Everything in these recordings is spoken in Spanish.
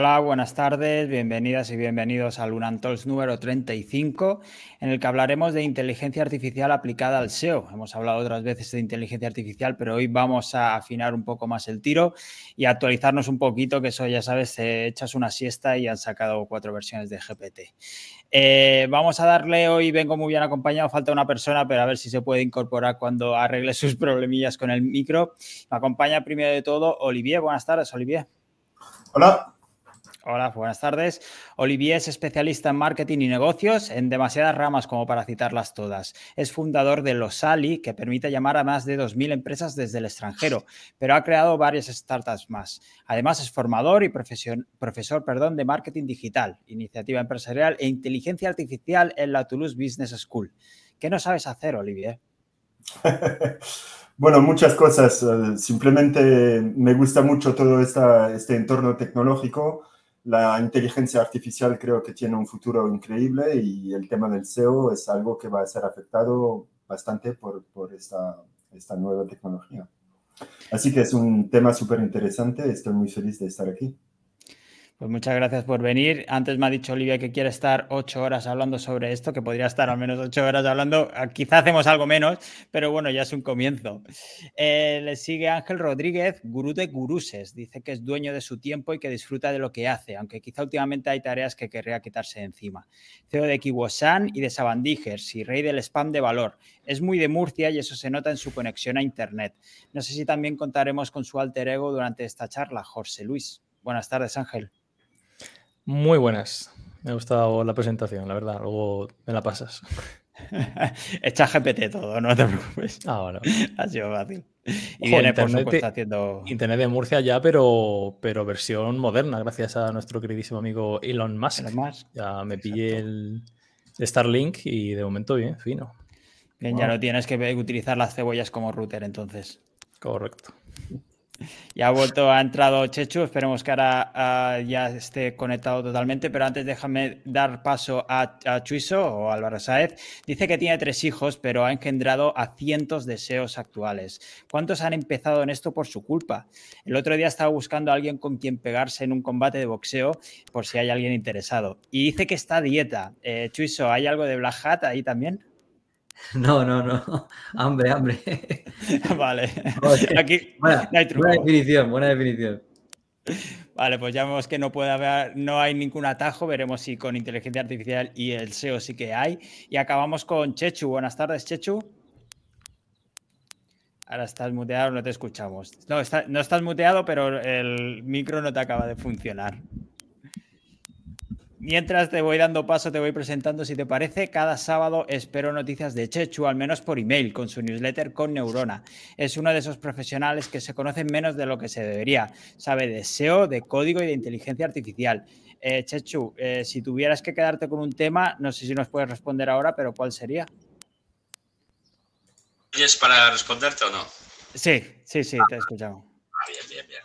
Hola, buenas tardes, bienvenidas y bienvenidos al Unantols número 35, en el que hablaremos de inteligencia artificial aplicada al SEO. Hemos hablado otras veces de inteligencia artificial, pero hoy vamos a afinar un poco más el tiro y actualizarnos un poquito, que eso ya sabes, echas una siesta y han sacado cuatro versiones de GPT. Eh, vamos a darle hoy, vengo muy bien acompañado, falta una persona, pero a ver si se puede incorporar cuando arregle sus problemillas con el micro. Me acompaña primero de todo Olivier. Buenas tardes, Olivier. Hola. Hola, buenas tardes. Olivier es especialista en marketing y negocios en demasiadas ramas como para citarlas todas. Es fundador de Losali, que permite llamar a más de 2.000 empresas desde el extranjero, pero ha creado varias startups más. Además, es formador y profesor perdón, de marketing digital, iniciativa empresarial e inteligencia artificial en la Toulouse Business School. ¿Qué no sabes hacer, Olivier? Bueno, muchas cosas. Eh, simplemente me gusta mucho todo este entorno tecnológico la inteligencia artificial creo que tiene un futuro increíble y el tema del SEO es algo que va a ser afectado bastante por, por esta, esta nueva tecnología. Así que es un tema súper interesante. Estoy muy feliz de estar aquí. Pues muchas gracias por venir. Antes me ha dicho Olivia que quiere estar ocho horas hablando sobre esto, que podría estar al menos ocho horas hablando. Ah, quizá hacemos algo menos, pero bueno, ya es un comienzo. Eh, le sigue Ángel Rodríguez, gurú de guruses. Dice que es dueño de su tiempo y que disfruta de lo que hace, aunque quizá últimamente hay tareas que querría quitarse encima. CEO de Kiwosan y de Sabandijers y rey del spam de valor. Es muy de Murcia y eso se nota en su conexión a Internet. No sé si también contaremos con su alter ego durante esta charla, José Luis. Buenas tardes, Ángel. Muy buenas. Me ha gustado la presentación, la verdad. Luego me la pasas. Echa GPT todo, no te preocupes. Ah, bueno. Ha sido fácil. Y viene, por supuesto, haciendo. Internet de Murcia ya, pero, pero versión moderna, gracias a nuestro queridísimo amigo Elon Musk. Ya me pillé el Starlink y de momento bien, fino. Bien, ya no tienes que utilizar las cebollas como router, entonces. Correcto. Ya ha vuelto, ha entrado Chechu, esperemos que ahora ah, ya esté conectado totalmente, pero antes déjame dar paso a, Chuiso o Álvaro Saez. Dice que tiene tres hijos, pero ha engendrado a cientos de SEOs actuales. ¿Cuántos han empezado en esto por su culpa? El otro día estaba buscando a alguien con quien pegarse en un combate de boxeo, por si hay alguien interesado. Y dice que está a dieta. Eh, Chuiso, ¿hay algo de Black Hat ahí también? No, no, no. Hambre, hambre. Vale. Aquí buena, buena, definición, buena definición. Vale, pues ya vemos que no puede haber, no hay ningún atajo. Veremos si con inteligencia artificial y el SEO sí que hay. Y acabamos con Chechu. Buenas tardes, Chechu. Ahora estás muteado, no te escuchamos. No, no estás muteado, pero el micro no te acaba de funcionar. Mientras te voy dando paso, te voy presentando, si te parece, cada sábado espero noticias de Chechu, al menos por email, con su newsletter con Neurona. Es uno de esos profesionales que se conocen menos de lo que se debería. Sabe de SEO, de código y de inteligencia artificial. Eh, Chechu, eh, si tuvieras que quedarte con un tema, no sé si nos puedes responder ahora, pero ¿cuál sería? ¿Es para responderte o no? Sí, sí, sí, te he escuchado. Ah, bien, bien, bien.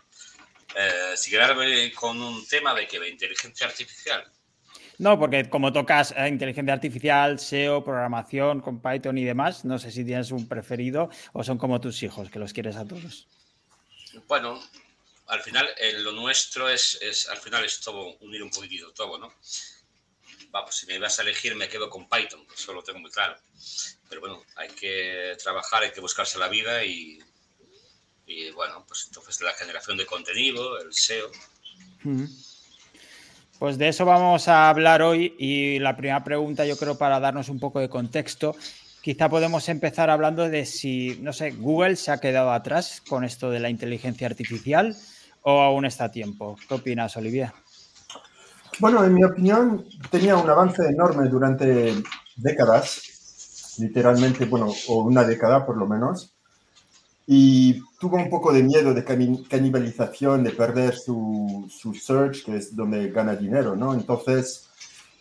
Eh, si quedarme con un tema de que la inteligencia artificial no, porque como tocas eh, inteligencia artificial, SEO, programación con Python y demás, no sé si tienes un preferido o son como tus hijos, que los quieres a todos. Bueno, al final eh, lo nuestro es, al final es todo, unir un poquitito todo, ¿no? Vamos, si me vas a elegir me quedo con Python, eso lo tengo muy claro. Pero bueno, hay que trabajar, hay que buscarse la vida y, y bueno, pues entonces la generación de contenido, el SEO. Pues de eso vamos a hablar hoy y la primera pregunta yo creo para darnos un poco de contexto, quizá podemos empezar hablando de si, no sé, Google se ha quedado atrás con esto de la inteligencia artificial o aún está a tiempo. ¿Qué opinas, Olivia? Bueno, en mi opinión tenía un avance enorme durante décadas, literalmente, bueno, o una década por lo menos y tuvo un poco de miedo de canibalización, de perder su, su search, que es donde gana dinero, ¿no? Entonces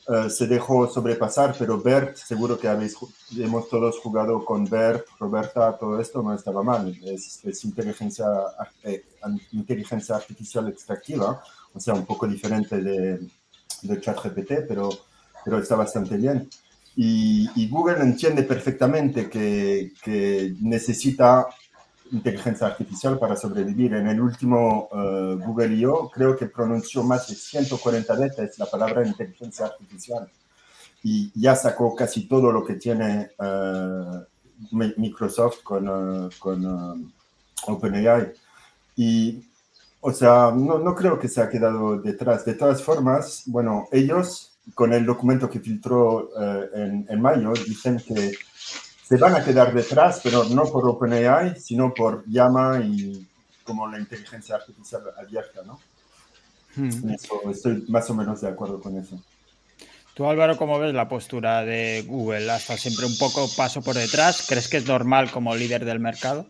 eh, se dejó sobrepasar, pero Bert, seguro que habéis, hemos todos jugado con Bert, Roberta, todo esto no estaba mal. Es, es inteligencia, eh, inteligencia artificial extractiva, o sea, un poco diferente de, de ChatGPT, pero, pero está bastante bien. Y, y Google entiende perfectamente que, que necesita inteligencia artificial para sobrevivir. En el último uh, Google I.O. creo que pronunció más de 140 veces la palabra inteligencia artificial y ya sacó casi todo lo que tiene uh, Microsoft con, uh, con OpenAI. Y, o sea, no, no creo que se ha quedado detrás. De todas formas, bueno, ellos con el documento que filtró en, en mayo dicen que se van a quedar detrás, pero no por OpenAI, sino por Llama y como la inteligencia artificial abierta, ¿no? Hmm. estoy más o menos de acuerdo con eso. Tú, Álvaro, ¿cómo ves la postura de Google? ¿Hasta siempre un poco paso por detrás? ¿Crees que es normal como líder del mercado?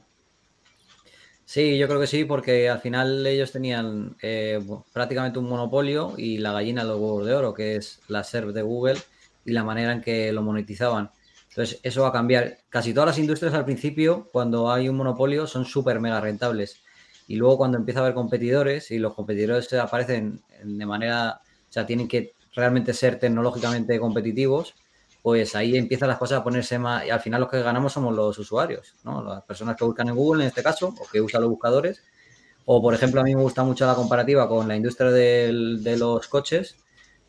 Sí, yo creo que sí, porque al final ellos tenían eh, prácticamente un monopolio y la gallina de los huevos de oro, que es la SERP de Google y la manera en que lo monetizaban. Entonces, eso va a cambiar. Casi todas las industrias al principio, cuando hay un monopolio, son súper mega rentables. Y luego cuando empieza a haber competidores y los competidores aparecen de manera, o sea, tienen que realmente ser tecnológicamente competitivos, pues ahí empiezan las cosas a ponerse más, y al final los que ganamos somos los usuarios, ¿no? Las personas que buscan en Google en este caso, o que usan los buscadores. O, por ejemplo, a mí me gusta mucho la comparativa con la industria de los coches,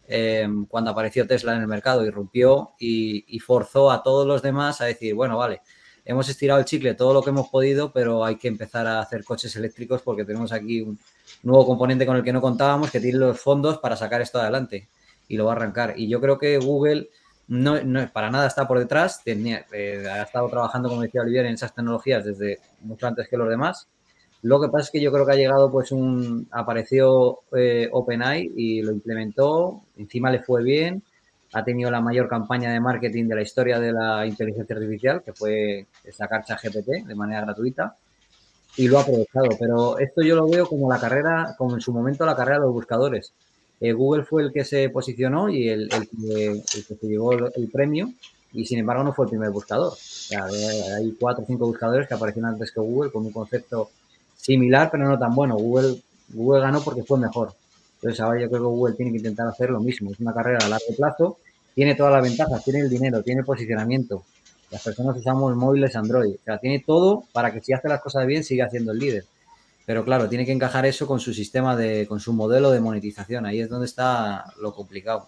Em, cuando apareció Tesla en el mercado, irrumpió y, y, forzó a todos los demás a decir, bueno, vale, hemos estirado el chicle todo lo que hemos podido, pero hay que empezar a hacer coches eléctricos porque tenemos aquí un nuevo componente con el que no contábamos que tiene los fondos para sacar esto adelante y lo va a arrancar. Y yo creo que Google no, no para nada está por detrás, tenía, eh, ha estado trabajando, como decía Olivier, en esas tecnologías desde mucho antes que los demás lo que pasa es que yo creo que ha llegado, pues, un. Apareció eh, OpenAI y lo implementó, encima le fue bien, ha tenido la mayor campaña de marketing de la historia de la inteligencia artificial, que fue sacar ChatGPT de manera gratuita, y lo ha aprovechado. Pero esto yo lo veo como la carrera, como en su momento la carrera de los buscadores. Eh, Google fue el que se posicionó y el, que, se llevó el, premio, y sin embargo no fue el primer buscador. hay cuatro o cinco buscadores que aparecieron antes que Google con un concepto similar, pero no tan bueno. Google, Google ganó porque fue mejor. Entonces ahora yo creo que Google tiene que intentar hacer lo mismo. Es una carrera a largo plazo, tiene todas las ventajas, tiene el dinero, tiene el posicionamiento. Las personas usamos móviles Android. O sea, tiene todo para que si hace las cosas bien siga siendo el líder. Pero claro, tiene que encajar eso con su sistema de, con su modelo de monetización. Ahí es donde está lo complicado.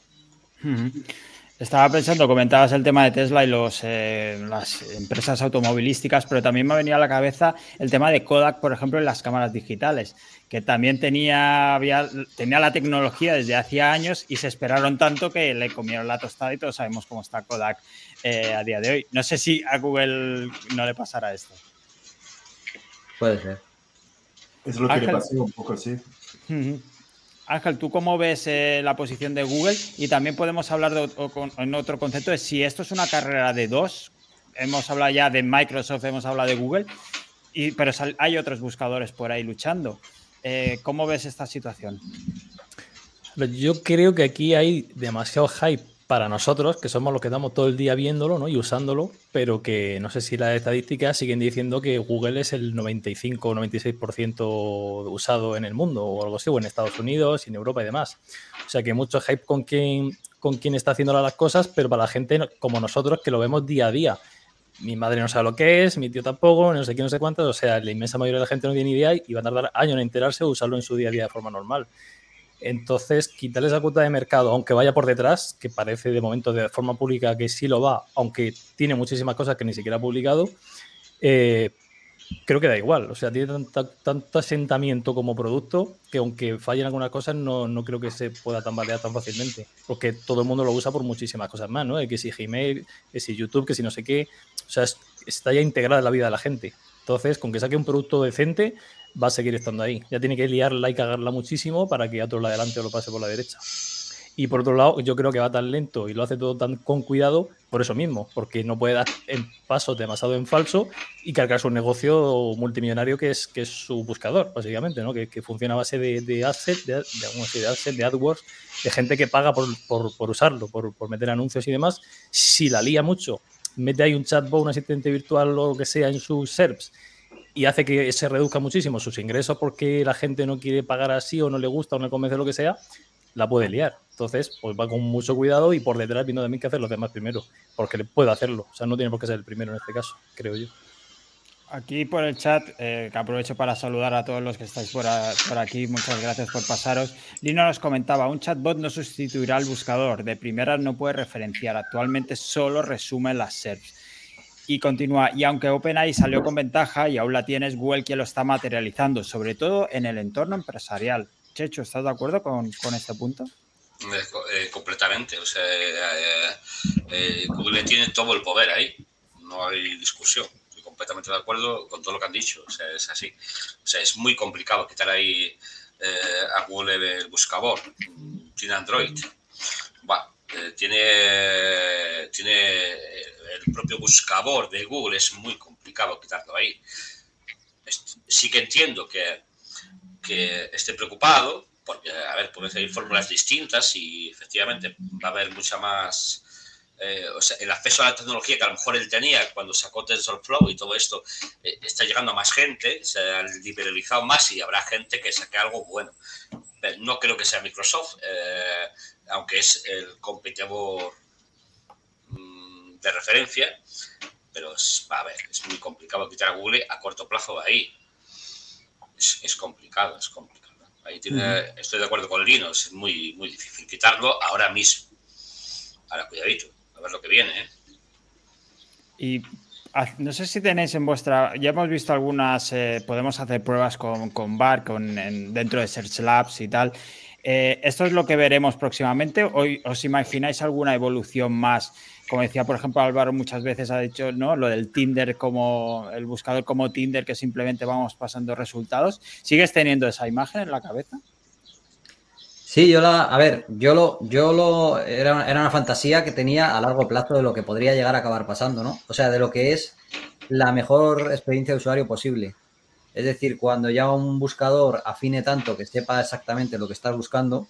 Estaba pensando, comentabas el tema de Tesla y los, eh, las empresas automovilísticas, pero también me ha venido a la cabeza el tema de Kodak, por ejemplo, en las cámaras digitales, que también tenía, había, tenía la tecnología desde hacía años y se esperaron tanto que le comieron la tostada y todos sabemos cómo está Kodak eh, a día de hoy. No sé si a Google no le pasará esto. Puede ser. Es lo que le pasó un poco, sí. Ángel, ¿tú cómo ves eh, la posición de Google? Y también podemos hablar de, en otro concepto de si esto es una carrera de dos. Hemos hablado ya de Microsoft, hemos hablado de Google, y, pero hay otros buscadores por ahí luchando. Eh, ¿Cómo ves esta situación? Yo creo que aquí hay demasiado hype para nosotros, que somos los que estamos todo el día viéndolo ¿no? y usándolo, pero que no sé si las estadísticas siguen diciendo que Google es el 95 o 96% usado en el mundo o algo así, o en Estados Unidos y en Europa y demás. O sea que mucho hype con quien, con quien está haciendo las cosas, pero para la gente como nosotros que lo vemos día a día. Mi madre no sabe lo que es, mi tío tampoco, no sé quién, no sé cuántos. O sea, la inmensa mayoría de la gente no tiene idea y van a tardar años en enterarse o usarlo en su día a día de forma normal. Entonces, quitarle esa cuota de mercado, aunque vaya por detrás, que parece de momento de forma pública que sí lo va, aunque tiene muchísimas cosas que ni siquiera ha publicado, eh, creo que da igual. O sea, tiene tanto, asentamiento como producto que aunque fallen algunas cosas, no, no, creo que se pueda tambalear tan fácilmente. Porque todo el mundo lo usa por muchísimas cosas más, ¿no? Que si Gmail, que si YouTube, que si no sé qué. O sea, está ya integrada en la vida de la gente. Entonces, con que saque un producto decente, va a seguir estando ahí. Ya tiene que liarla y cagarla muchísimo para que otro lo adelante o lo pase por la derecha. Y por otro lado, yo creo que va tan lento y lo hace todo tan con cuidado por eso mismo, porque no puede dar pasos demasiado en falso y cargar su negocio multimillonario que es, que es su buscador, básicamente, ¿no? que, funciona a base de, de asset, de, de, de AdWords, de gente que paga por, por, usarlo, por, por, meter anuncios y demás. Si la lía mucho, mete ahí un chatbot, un asistente virtual o lo que sea en sus SERPs y hace que se reduzca muchísimo sus ingresos porque la gente no quiere pagar así o no le gusta o no le convence lo que sea, la puede liar. Entonces, pues va con mucho cuidado y por detrás viendo también que hacer los demás primero, porque puede hacerlo. O sea, no tiene por qué ser el primero en este caso, creo yo. Aquí por el chat, eh, que aprovecho para saludar a todos los que estáis por, aquí, muchas gracias por pasaros. Lino nos comentaba, un chatbot no sustituirá al buscador, de primera no puede referenciar, actualmente solo resume las SERPs. Y continúa, y aunque OpenAI salió con ventaja y aún la tienes, Google quien lo está materializando, sobre todo en el entorno empresarial. Checho, ¿estás de acuerdo con, este punto? Eh, completamente, o sea, eh, Google tiene todo el poder ahí, no hay discusión completamente de acuerdo con todo lo que han dicho. O sea, es así. O sea, es muy complicado quitar ahí eh, a Google el buscador. Tiene Android. Bueno, eh, tiene, tiene el propio buscador de Google. Es muy complicado quitarlo ahí. Sí que entiendo que, que esté preocupado, porque, a ver, pueden ser fórmulas distintas y efectivamente va a haber mucha más eh, o sea, el acceso a la tecnología que a lo mejor él tenía cuando sacó TensorFlow y todo esto eh, está llegando a más gente, se ha liberalizado más y habrá gente que saque algo bueno. no creo que sea Microsoft, eh, aunque es el competidor mm, de referencia, pero es, a ver, es muy complicado quitar a Google a corto plazo ahí. Es, complicado, es complicado. Ahí tiene, estoy de acuerdo con Lino, es muy, muy difícil quitarlo ahora mismo. Ahora, cuidadito a ver lo que viene. ¿eh? Y no sé si tenéis en vuestra. Ya hemos visto algunas. Eh, podemos hacer pruebas con, con BAR, con, dentro de Search Labs y tal. Eh, ¿Esto es lo que veremos próximamente? ¿O os imagináis alguna evolución más? Como decía, por ejemplo, Álvaro muchas veces ha dicho, ¿no? Lo del Tinder como el buscador como Tinder, que simplemente vamos pasando resultados. ¿Sigues teniendo esa imagen en la cabeza? Sí, yo la, a ver, yo lo, yo lo, era, era, una fantasía que tenía a largo plazo de lo que podría llegar a acabar pasando, ¿no? O sea, de lo que es la mejor experiencia de usuario posible. Es decir, cuando ya un buscador afine tanto que sepa exactamente lo que estás buscando,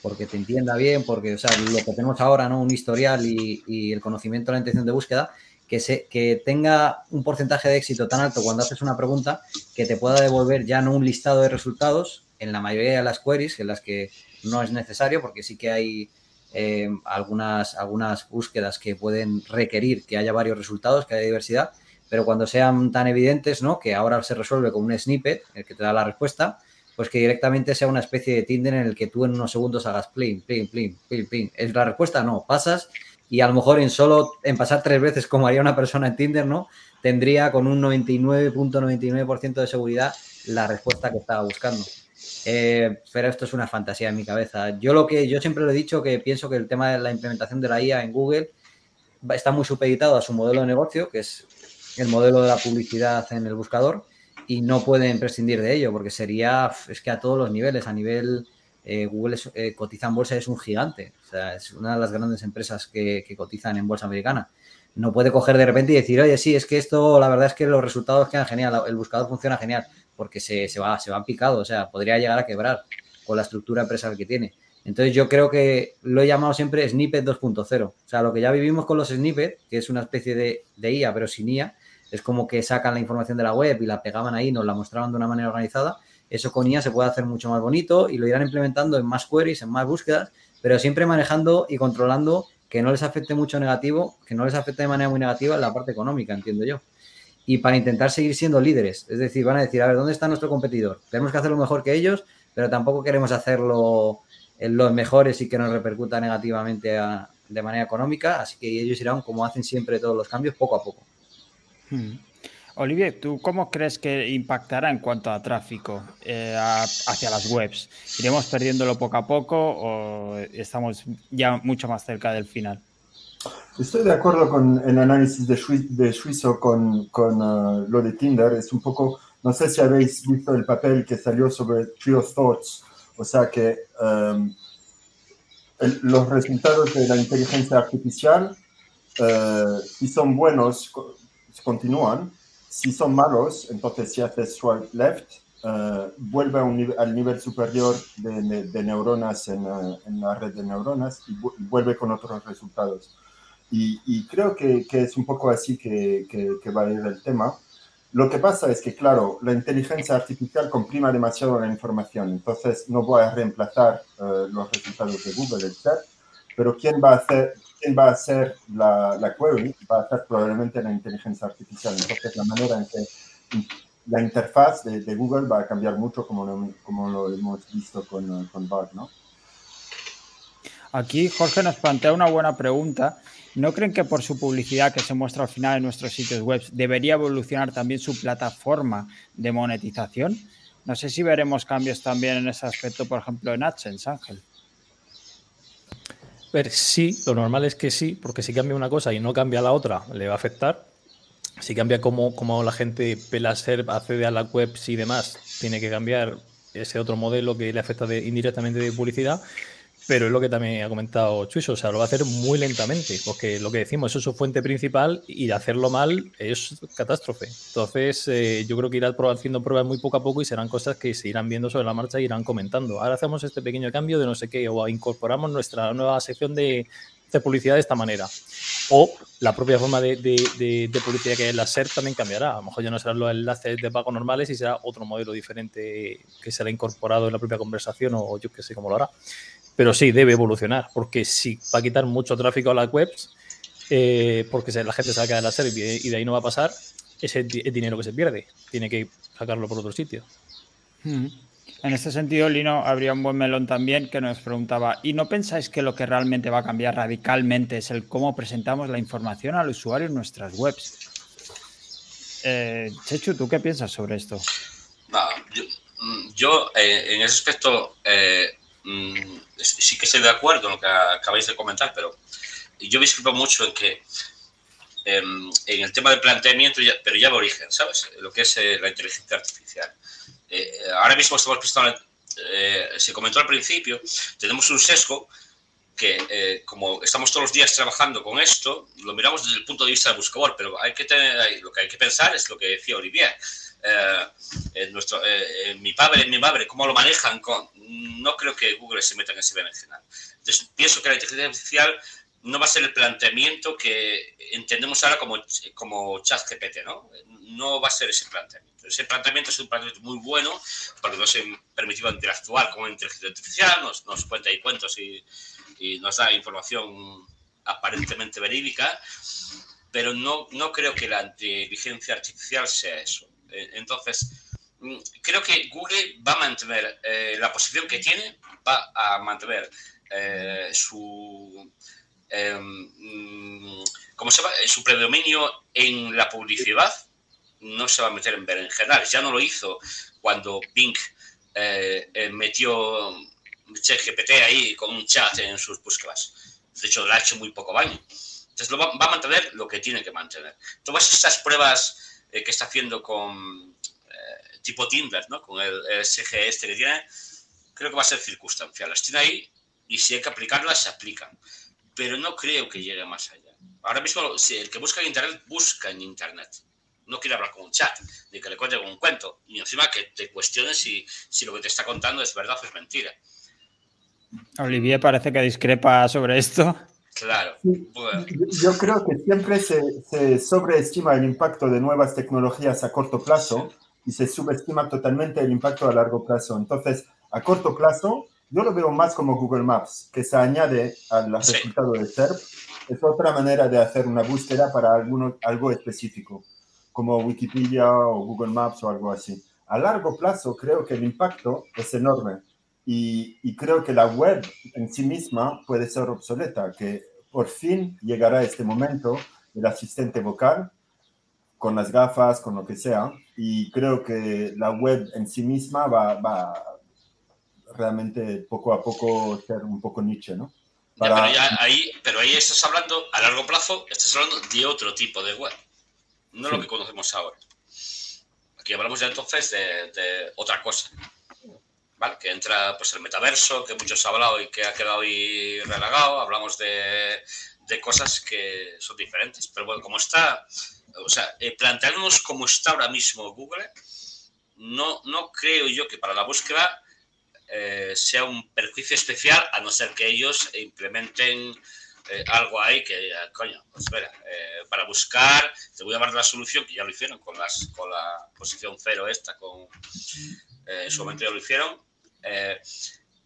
porque te entienda bien, porque, o sea, lo que tenemos ahora, ¿no? Un historial y, y el conocimiento de la intención de búsqueda, que, se, que tenga un porcentaje de éxito tan alto cuando haces una pregunta que te pueda devolver ya no un listado de resultados en la mayoría de las queries en las que no es necesario porque sí que hay eh, algunas, algunas búsquedas que pueden requerir que haya varios resultados, que haya diversidad, pero cuando sean tan evidentes, ¿no? Que ahora se resuelve con un snippet, el que te da la respuesta, pues que directamente sea una especie de Tinder en el que tú en unos segundos hagas plin, plin, plin, plin, plin. ¿Es la respuesta? No, pasas y a lo mejor en solo, en pasar tres veces como haría una persona en Tinder, ¿no? Tendría con un 99.99% de seguridad la respuesta que estaba buscando. Eh, pero esto es una fantasía en mi cabeza. Yo lo que yo siempre lo he dicho que pienso que el tema de la implementación de la IA en Google está muy supeditado a su modelo de negocio, que es el modelo de la publicidad en el buscador, y no pueden prescindir de ello, porque sería, es que a todos los niveles, a nivel eh, Google eh, cotiza en bolsa, es un gigante, o sea, es una de las grandes empresas que, que, cotizan en bolsa americana. No puede coger de repente y decir, oye, sí, es que esto, la verdad es que los resultados quedan genial, el buscador funciona genial porque se, se, va, se va picado, o sea, podría llegar a quebrar con la estructura empresarial que tiene. Entonces yo creo que lo he llamado siempre snippet 2.0. O sea, lo que ya vivimos con los snippets, que es una especie de, de, IA, pero sin IA, es como que sacan la información de la web y la pegaban ahí, nos la mostraban de una manera organizada. Eso con IA se puede hacer mucho más bonito y lo irán implementando en más queries, en más búsquedas, pero siempre manejando y controlando que no les afecte mucho negativo, que no les afecte de manera muy negativa en la parte económica, entiendo yo y para intentar seguir siendo líderes. Es decir, van a decir, a ver, ¿dónde está nuestro competidor? Tenemos que hacerlo mejor que ellos, pero tampoco queremos hacerlo en los mejores y que nos repercuta negativamente de manera económica, así que ellos irán, como hacen siempre todos los cambios, poco a poco. Hmm. Olivier, ¿tú cómo crees que impactará en cuanto a tráfico eh, hacia las webs? ¿Iremos perdiéndolo poco a poco o estamos ya mucho más cerca del final? Estoy de acuerdo con el análisis de, de Suizo con, con uh, lo de Tinder. Es un poco, no sé si habéis visto el papel que salió sobre Trio Thoughts, o sea que um, los resultados de la inteligencia artificial, uh, si son buenos, continúan. Si son malos, entonces si haces swipe left, uh, vuelve al nivel superior de, neuronas en, en, la red de neuronas y vuelve con otros resultados. Y, creo que, que, es un poco así que, que, va a ir el tema. Lo que pasa es que, claro, la inteligencia artificial comprima demasiado la información, entonces no voy a reemplazar eh, los resultados de Google, etc. Pero ¿quién va a hacer, quién va a hacer la, la, query? Va a ser probablemente la inteligencia artificial. Entonces, la manera en que la interfaz de, Google va a cambiar mucho como lo, como lo hemos visto con, con Bard, ¿no? Aquí Jorge nos plantea una buena pregunta. ¿No creen que por su publicidad que se muestra al final en nuestros sitios web debería evolucionar también su plataforma de monetización? No sé si veremos cambios también en ese aspecto, por ejemplo, en AdSense, Ángel. Ver, sí, lo normal es que sí, porque si cambia una cosa y no cambia la otra, le va a afectar. Si cambia cómo, la gente pela SERP, accede a la web y demás, tiene que cambiar ese otro modelo que le afecta indirectamente de publicidad. Pero es lo que también ha comentado Chuiso, o sea, lo va a hacer muy lentamente, porque lo que decimos, es su fuente principal y hacerlo mal es catástrofe. Entonces, eh, yo creo que irá haciendo pruebas muy poco a poco y serán cosas que se irán viendo sobre la marcha y irán comentando. Ahora hacemos este pequeño cambio de no sé qué, o incorporamos nuestra nueva sección de, publicidad de esta manera. O la propia forma de, publicidad que es la SER también cambiará. A lo mejor ya no serán los enlaces de pago normales y será otro modelo diferente que será incorporado en la propia conversación o yo qué sé cómo lo hará. Pero sí, debe evolucionar, porque si va a quitar mucho tráfico a las webs, eh, porque la gente se va a quedar en la serie y de ahí no va a pasar, ese es dinero que se pierde. Tiene que sacarlo por otro sitio. Hmm. En este sentido, Lino, habría un buen melón también que nos preguntaba, ¿y no pensáis que lo que realmente va a cambiar radicalmente es el cómo presentamos la información al usuario en nuestras webs? Eh, Chechu, ¿tú qué piensas sobre esto? yo, mm, eh, en ese aspecto, mm, sí que estoy de acuerdo en lo que acabáis de comentar, pero yo discrepo mucho en que em, en, el tema del planteamiento, pero ya de origen, ¿sabes? Lo que es eh, la inteligencia artificial. Eh, ahora mismo estamos prestando, eh, se comentó al principio, tenemos un sesgo que como estamos todos los días trabajando con esto, lo miramos desde el punto de vista del buscador, pero hay que tener, lo que hay que pensar es lo que decía Olivier. Nuestro, mi padre, mi madre, cómo lo manejan no creo que Google se meta en ese berenjenal. Entonces, pienso que la inteligencia artificial no va a ser el planteamiento que entendemos ahora como, como ChatGPT, ¿no? No va a ser ese planteamiento. Ese planteamiento es un planteamiento muy bueno porque nos ha permitido interactuar con la inteligencia artificial, nos, nos cuenta y cuentos y, y, nos da información aparentemente verídica, pero no, no creo que la inteligencia artificial sea eso. Eh, entonces, Mm, creo que Google va a mantener eh, la posición que tiene, va a mantener eh, su, mm, se su predominio en la publicidad, no se va a meter en berenjenales. Ya no lo hizo cuando Pink eh, metió ChatGPT ahí con un chat en sus búsquedas. De hecho, le ha hecho muy poco baño. Entonces, lo va, va, a mantener lo que tiene que mantener. Todas estas pruebas que está haciendo con, tipo Tinder, ¿no? Con el, SG este que tiene, creo que va a ser circunstancial. Las tiene ahí y si hay que aplicarlas, se aplican. Pero no creo que llegue más allá. Ahora mismo, si el que busca en Internet, busca en Internet. No quiere hablar con un chat, ni que le cuente con un cuento, ni encima que te cuestiones si, si lo que te está contando es verdad o es mentira. Olivier parece que discrepa sobre esto. Claro. Yo creo que siempre se, se, sobreestima el impacto de nuevas tecnologías a corto plazo y se subestima totalmente el impacto a largo plazo. Entonces, a corto plazo, yo lo veo más como Google Maps, que se añade al resultado de SERP. Es otra manera de hacer una búsqueda para alguno, algo específico, como Wikipedia o Google Maps o algo así. A largo plazo, creo que el impacto es enorme y, y creo que la web en sí misma puede ser obsoleta, que por fin llegará este momento del asistente vocal con las gafas, con lo que sea, y creo que la web en sí misma va, va realmente poco a poco ser un poco niche, ¿no? pero, ahí, pero ahí estás hablando, a largo plazo, estás hablando de otro tipo de web, no lo que conocemos ahora. Aquí hablamos ya entonces de, otra cosa, ¿vale? Que entra pues el metaverso, que muchos han hablado y que ha quedado ahí relagado, hablamos de, de cosas que son diferentes, pero bueno, como está o sea, eh, plantearnos como está ahora mismo Google, no, no creo yo que para la búsqueda eh, sea un perjuicio especial, a no ser que ellos implementen eh, algo ahí que, coño, pues espera, para buscar, te voy a dar la solución, que ya lo hicieron con, las, con la posición cero esta, con, en su momento ya lo hicieron.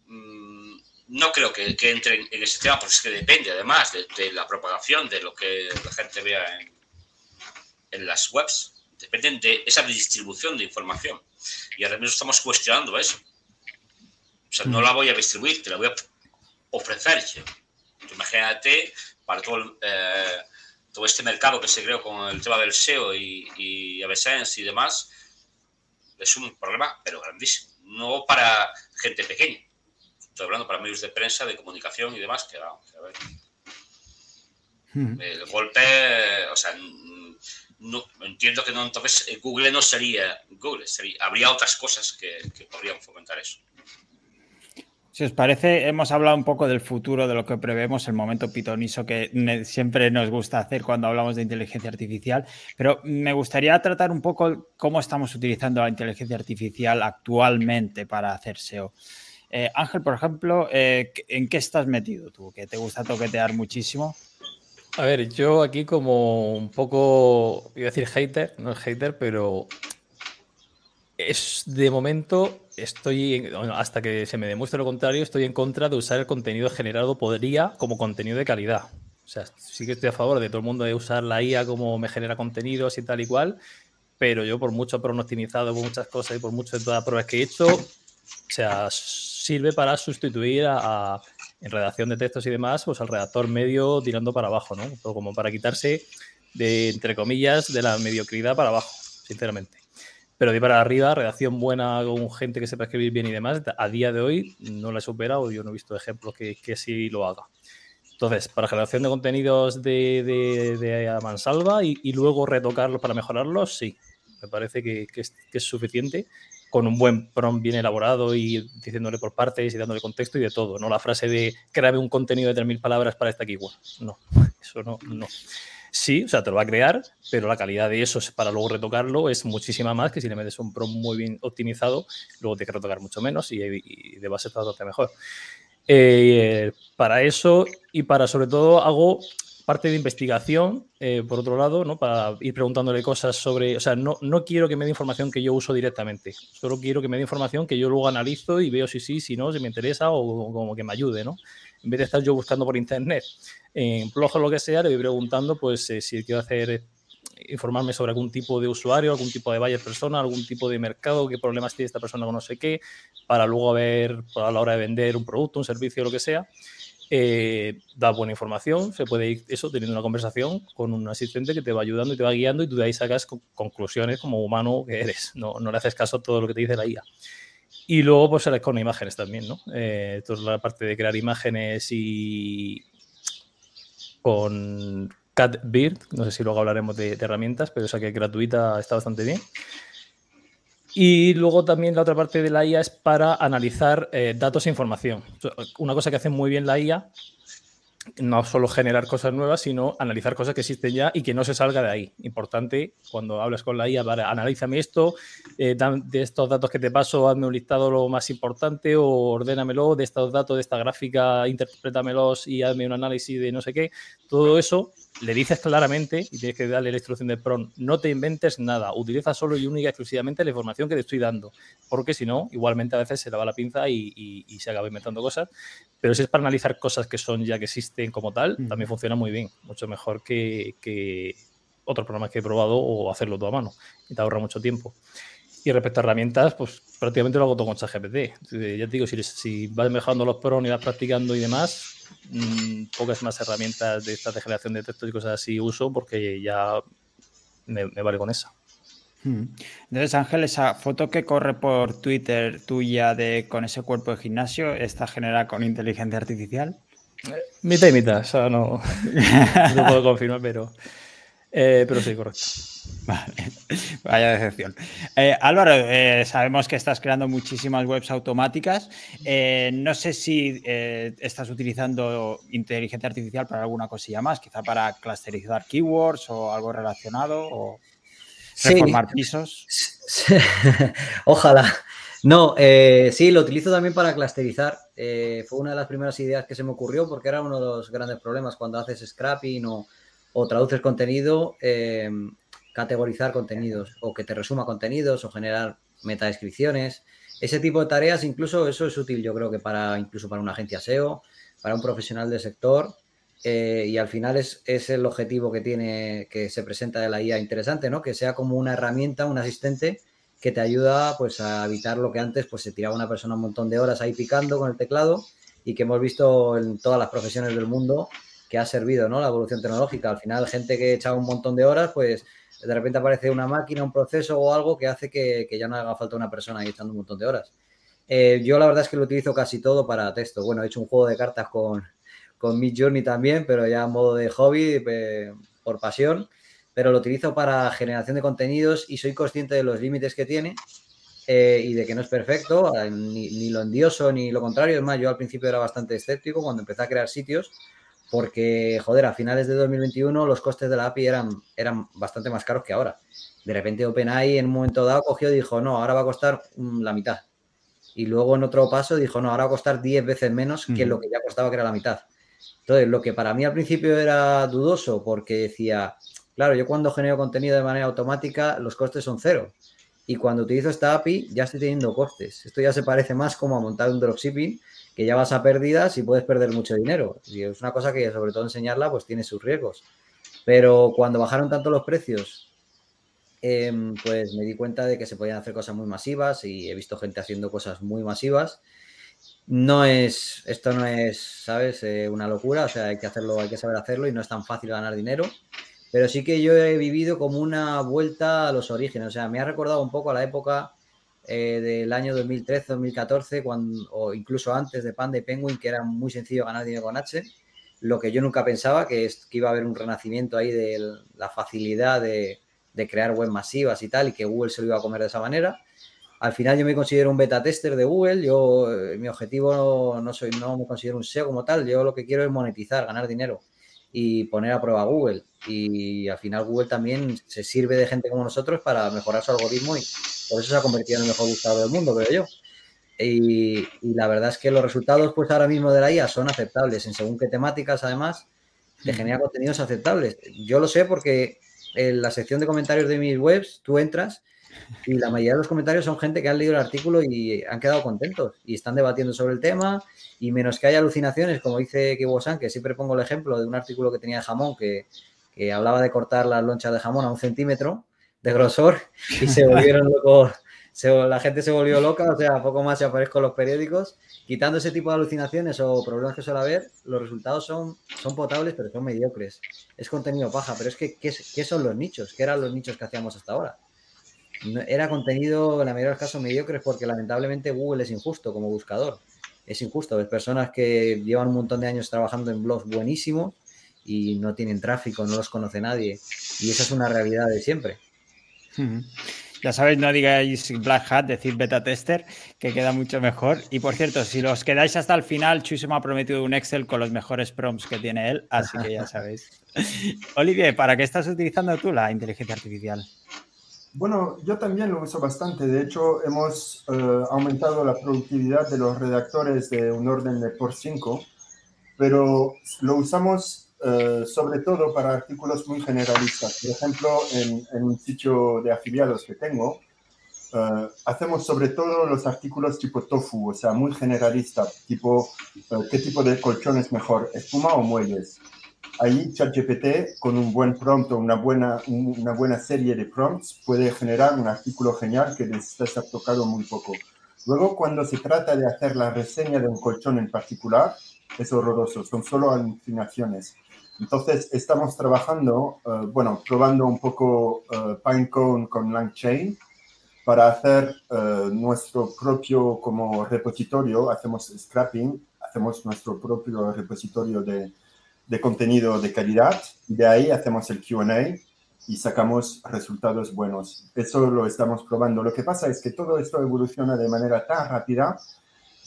Mm, no creo que, que, entren en ese tema, porque es que depende además de, de la propagación, de lo que la gente vea en, en las webs. dependen de esa distribución de información. Y ahora mismo estamos cuestionando eso. O sea, no la voy a distribuir, te la voy a ofrecer. Imagínate para todo, eh, todo este mercado que se creó con el tema del SEO y, y AdSense y demás, es un problema, pero grandísimo. No para gente pequeña. Estoy hablando para medios de prensa, de comunicación y demás, que, a ver. Hmm. El golpe, o sea, no, entiendo que no, entonces eh, Google no sería Google, habría otras cosas que, podrían fomentar eso. Si os parece, hemos hablado un poco del futuro, de lo que prevemos, el momento pitoniso que siempre nos gusta hacer cuando hablamos de inteligencia artificial, pero me gustaría tratar un poco cómo estamos utilizando la inteligencia artificial actualmente para hacer SEO. Eh, Ángel, por ejemplo, eh, ¿en qué estás metido tú? Que te gusta toquetear muchísimo. A ver, yo aquí como un poco, iba a decir hater, no es hater, pero es de momento estoy, hasta que se me demuestre lo contrario, estoy en contra de usar el contenido generado podría como contenido de calidad. O sea, sí que estoy a favor de todo el mundo de usar la IA como me genera contenidos y tal y cual, pero yo por mucho optimizado, por muchas cosas y por mucho de todas las pruebas que he hecho, o sea, sirve para sustituir a en redacción de textos y demás, pues al redactor medio tirando para abajo, ¿no? como para quitarse de, entre comillas, de la mediocridad para abajo, sinceramente. Pero de para arriba, redacción buena con gente que sepa escribir bien y demás, a día de hoy no la he superado, yo no he visto ejemplos que, que sí lo haga. Entonces, para generación de contenidos de, de, de mansalva y, y, luego retocarlos para mejorarlos, sí, me parece que, que, es, que es suficiente con un buen prompt bien elaborado y diciéndole por partes y dándole contexto y de todo. No la frase de grabe un contenido de 3.000 palabras para esta keyword. No, eso no, no. Sí, o sea, te lo va a crear, pero la calidad de eso para luego retocarlo es muchísima más que si le metes un prompt muy bien optimizado, luego tienes que retocar mucho menos y, de base está mejor. Eh, para eso y para sobre todo hago parte de investigación, eh, por otro lado, ¿no? para ir preguntándole cosas sobre, o sea, no, no quiero que me dé información que yo uso directamente, solo quiero que me dé información que yo luego analizo y veo si sí, si no, si me interesa o, como que me ayude, ¿no? En vez de estar yo buscando por internet, en blog o lo que sea, le voy preguntando, pues, eh, si quiero hacer eh, informarme sobre algún tipo de usuario, algún tipo de buyer persona, algún tipo de mercado, qué problemas tiene esta persona con no sé qué, para luego ver a la hora de vender un producto, un servicio, lo que sea. Eh, da buena información, se puede ir eso teniendo una conversación con un asistente que te va ayudando y te va guiando y tú de ahí sacas conclusiones como humano que eres, no, no le haces caso a todo lo que te dice la IA. Y luego pues con imágenes también, ¿no? Eh, la parte de crear imágenes y con CatBeard, no sé si luego hablaremos de, de herramientas, pero esa que es gratuita está bastante bien. Y luego también la otra parte de la IA es para analizar eh, datos e información. Una cosa que hace muy bien la IA, no solo generar cosas nuevas, sino analizar cosas que existen ya y que no se salga de ahí. Importante, cuando hablas con la IA, vale, analízame esto, eh, de estos datos que te paso, hazme un listado lo más importante o ordénamelo, de estos datos, de esta gráfica, interprétamelos y hazme un análisis de no sé qué. Todo eso le dices claramente y tienes que darle la instrucción de PRON, no te inventes nada, utiliza solo y única y exclusivamente la información que te estoy dando, porque si no, igualmente a veces se le va la pinza y, se acaba inventando cosas, pero si es para analizar cosas que son ya que existen como tal, también funciona muy bien, mucho mejor que, que otros programas que he probado o hacerlo todo a mano, y te ahorra mucho tiempo. Y respecto a herramientas, pues prácticamente lo hago todo con ChatGPT. Eh, ya te digo, si, si vas mejorando los PRON y vas practicando y demás, Mm, pocas más herramientas de esta de generación de textos y cosas así uso porque ya me, vale con esa. Hmm. Entonces, Ángel, esa foto que corre por Twitter tuya de con ese cuerpo de gimnasio, ¿está generada con inteligencia artificial? Eh, mitad y mitad, o sea, no, no puedo confirmar, pero, eh, pero sí, correcto. Vale, vaya decepción. Eh, Álvaro, eh, sabemos que estás creando muchísimas webs automáticas. Eh, no sé si estás utilizando inteligencia artificial para alguna cosilla más, quizá para clusterizar keywords o algo relacionado o reformar pisos. Ojalá. No, sí, lo utilizo también para clusterizar. fue una de las primeras ideas que se me ocurrió porque era uno de los grandes problemas cuando haces scrapping o, o traduces contenido categorizar contenidos o que te resuma contenidos o generar metadescripciones. Ese tipo de tareas, incluso eso es útil, yo creo que para incluso para una agencia SEO, para un profesional del sector, eh, y al final es, el objetivo que tiene, que se presenta de la IA interesante, ¿no? Que sea como una herramienta, un asistente que te ayuda pues a evitar lo que antes pues se tiraba una persona un montón de horas ahí picando con el teclado y que hemos visto en todas las profesiones del mundo que ha servido, ¿no? La evolución tecnológica. Al final, gente que echaba un montón de horas, pues de repente aparece una máquina, un proceso o algo que hace que, ya no haga falta una persona ahí echando un montón de horas. Eh, yo la verdad es que lo utilizo casi todo para texto. Bueno, he hecho un juego de cartas con, con Mid Journey también, pero ya a modo de hobby, por pasión. Pero lo utilizo para generación de contenidos y soy consciente de los límites que tiene eh, y de que no es perfecto, eh, ni, lo endioso ni lo contrario. Es más, yo al principio era bastante escéptico cuando empecé a crear sitios, porque, joder, a finales de 2021 los costes de la API eran, eran bastante más caros que ahora. De repente OpenAI en un momento dado cogió y dijo, no, ahora va a costar mm, la mitad. Y luego en otro paso dijo, no, ahora va a costar 10 veces menos que lo que ya costaba, que era la mitad. Entonces, lo que para mí al principio era dudoso, porque decía, claro, yo cuando genero contenido de manera automática, los costes son cero. Y cuando utilizo esta API, ya estoy teniendo costes. Esto ya se parece más como a montar un dropshipping, que ya vas a pérdidas y puedes perder mucho dinero. Y es una cosa que, sobre todo, enseñarla, pues tiene sus riesgos. Pero cuando bajaron tanto los precios, em, pues me di cuenta de que se podían hacer cosas muy masivas y he visto gente haciendo cosas muy masivas no es, esto no es, ¿sabes? Eh, una locura, o sea, hay que hacerlo, hay que saber hacerlo y no es tan fácil ganar dinero. Pero sí que yo he vivido como una vuelta a los orígenes, o sea, me ha recordado un poco a la época eh, del año 2013, 2014, cuando, o incluso antes de Panda y Penguin, que era muy sencillo ganar dinero con H. Lo que yo nunca pensaba, que, es, que iba a haber un renacimiento ahí de la facilidad de, de crear web masivas y tal, y que Google se lo iba a comer de esa manera. Al final yo me considero un beta tester de Google, yo eh, mi objetivo no soy no me considero un SEO como tal, yo lo que quiero es monetizar, ganar dinero y poner a prueba Google. Y al final Google también se sirve de gente como nosotros para mejorar su algoritmo y por eso se ha convertido en el mejor buscador del mundo, creo yo. Y, la verdad es que los resultados pues ahora mismo de la IA son aceptables en según qué temáticas además te genera contenidos aceptables. Yo lo sé porque en la sección de comentarios de mis webs tú entras y la mayoría de los comentarios son gente que han leído el artículo y han quedado contentos y están debatiendo sobre el tema. Y menos que haya alucinaciones, como dice Kibo-san, que siempre pongo el ejemplo de un artículo que tenía de jamón que, que hablaba de cortar las lonchas de jamón a un centímetro de grosor y se volvieron locos. la gente se volvió loca, o sea, poco más se aparezco en los periódicos. Quitando ese tipo de alucinaciones o problemas que suele haber, los resultados son, son potables, pero son mediocres. Es contenido paja, pero es que, ¿qué, ¿qué son los nichos? ¿Qué eran los nichos que hacíamos hasta ahora? Era contenido, en la mayoría de los casos, mediocres porque lamentablemente Google es injusto como buscador. Es injusto. Es personas que llevan un montón de años trabajando en blogs buenísimos y no tienen tráfico, no los conoce nadie. Y esa es una realidad de siempre. Ya sabéis, no digáis Black Hat, decir beta tester, que queda mucho mejor. Y por cierto, si los quedáis hasta el final, Chuy se me ha prometido un Excel con los mejores prompts que tiene él, así que ya sabéis. Olivier, ¿para qué estás utilizando tú la inteligencia artificial? Bueno, yo también lo uso bastante. De hecho, hemos eh, aumentado la productividad de los redactores de un orden de por 5, pero lo usamos eh, sobre todo para artículos muy generalistas. Por ejemplo, en, un sitio de afiliados que tengo, eh, hacemos sobre todo los artículos tipo tofu, o sea, muy generalista, tipo, ¿qué tipo de colchón es mejor, espuma o muebles? Ahí ChatGPT con un buen prompt o una buena, una buena serie de prompts puede generar un artículo genial que necesita tocado muy poco. Luego, cuando se trata de hacer la reseña de un colchón en particular, es horroroso, son solo alucinaciones. Entonces, estamos trabajando, eh, bueno, probando un poco uh, Pinecone con LangChain para hacer eh, nuestro propio como repositorio, hacemos scrapping, hacemos nuestro propio repositorio de, de contenido de calidad y de ahí hacemos el QA y sacamos resultados buenos. Eso lo estamos probando. Lo que pasa es que todo esto evoluciona de manera tan rápida.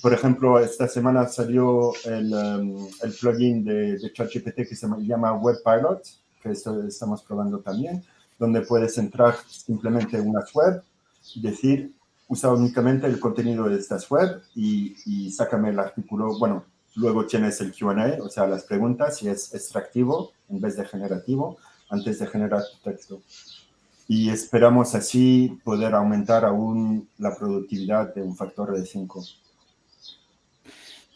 Por ejemplo, esta semana salió el, um, el plugin de, de ChatGPT que se llama Web Pilot, que esto estamos probando también, donde puedes entrar simplemente en una web y decir, usa únicamente el contenido de estas web y, y sácame el artículo, bueno, Luego tienes el QA, o sea, las preguntas, y es extractivo en vez de generativo, antes de generar tu texto. Y esperamos así poder aumentar aún la productividad de un factor de 5.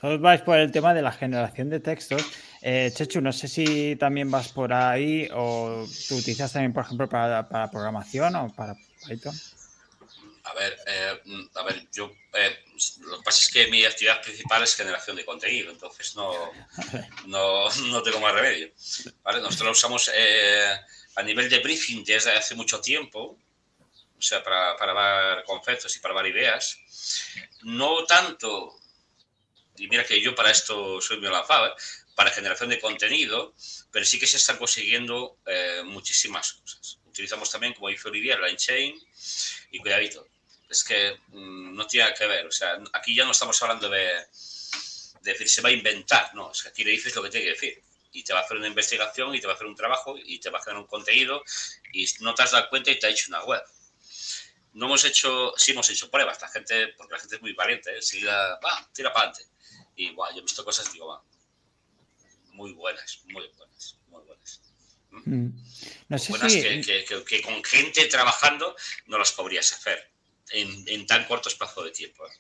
Todos vais por el tema de la generación de textos. Eh, Chechu, no sé si también vas por ahí o tú utilizas también, por ejemplo, para, programación o para Python. A ver, eh, a ver, yo eh, lo que pasa es que mi actividad principal es generación de contenido, entonces no, no, no tengo más remedio. Nosotros lo usamos a nivel de briefing desde hace mucho tiempo, o sea, para, para dar conceptos y para dar ideas. No tanto, y mira que yo para esto soy muy lanzado, ¿eh? para generación de contenido, pero sí que se están consiguiendo eh, muchísimas cosas. Utilizamos también, como dice Olivier, chain y cuidadito. Es que mm, no tiene que ver, o sea, aquí ya no estamos hablando de, de decir se va a inventar, no, es que aquí le dices lo que tiene que decir y te va a hacer una investigación y te va a hacer un trabajo y te va a hacer un contenido y no te has dado cuenta y te ha hecho una web. No hemos hecho, sí hemos hecho pruebas, la gente, porque la gente es muy valiente, ¿eh? va, tira para adelante. Y wow, yo he visto cosas, digo, va, muy buenas, muy buenas, muy buenas. Mm. No sé buenas que, que, con gente trabajando no las podrías hacer en, en tan corto espacio de tiempo. ¿eh?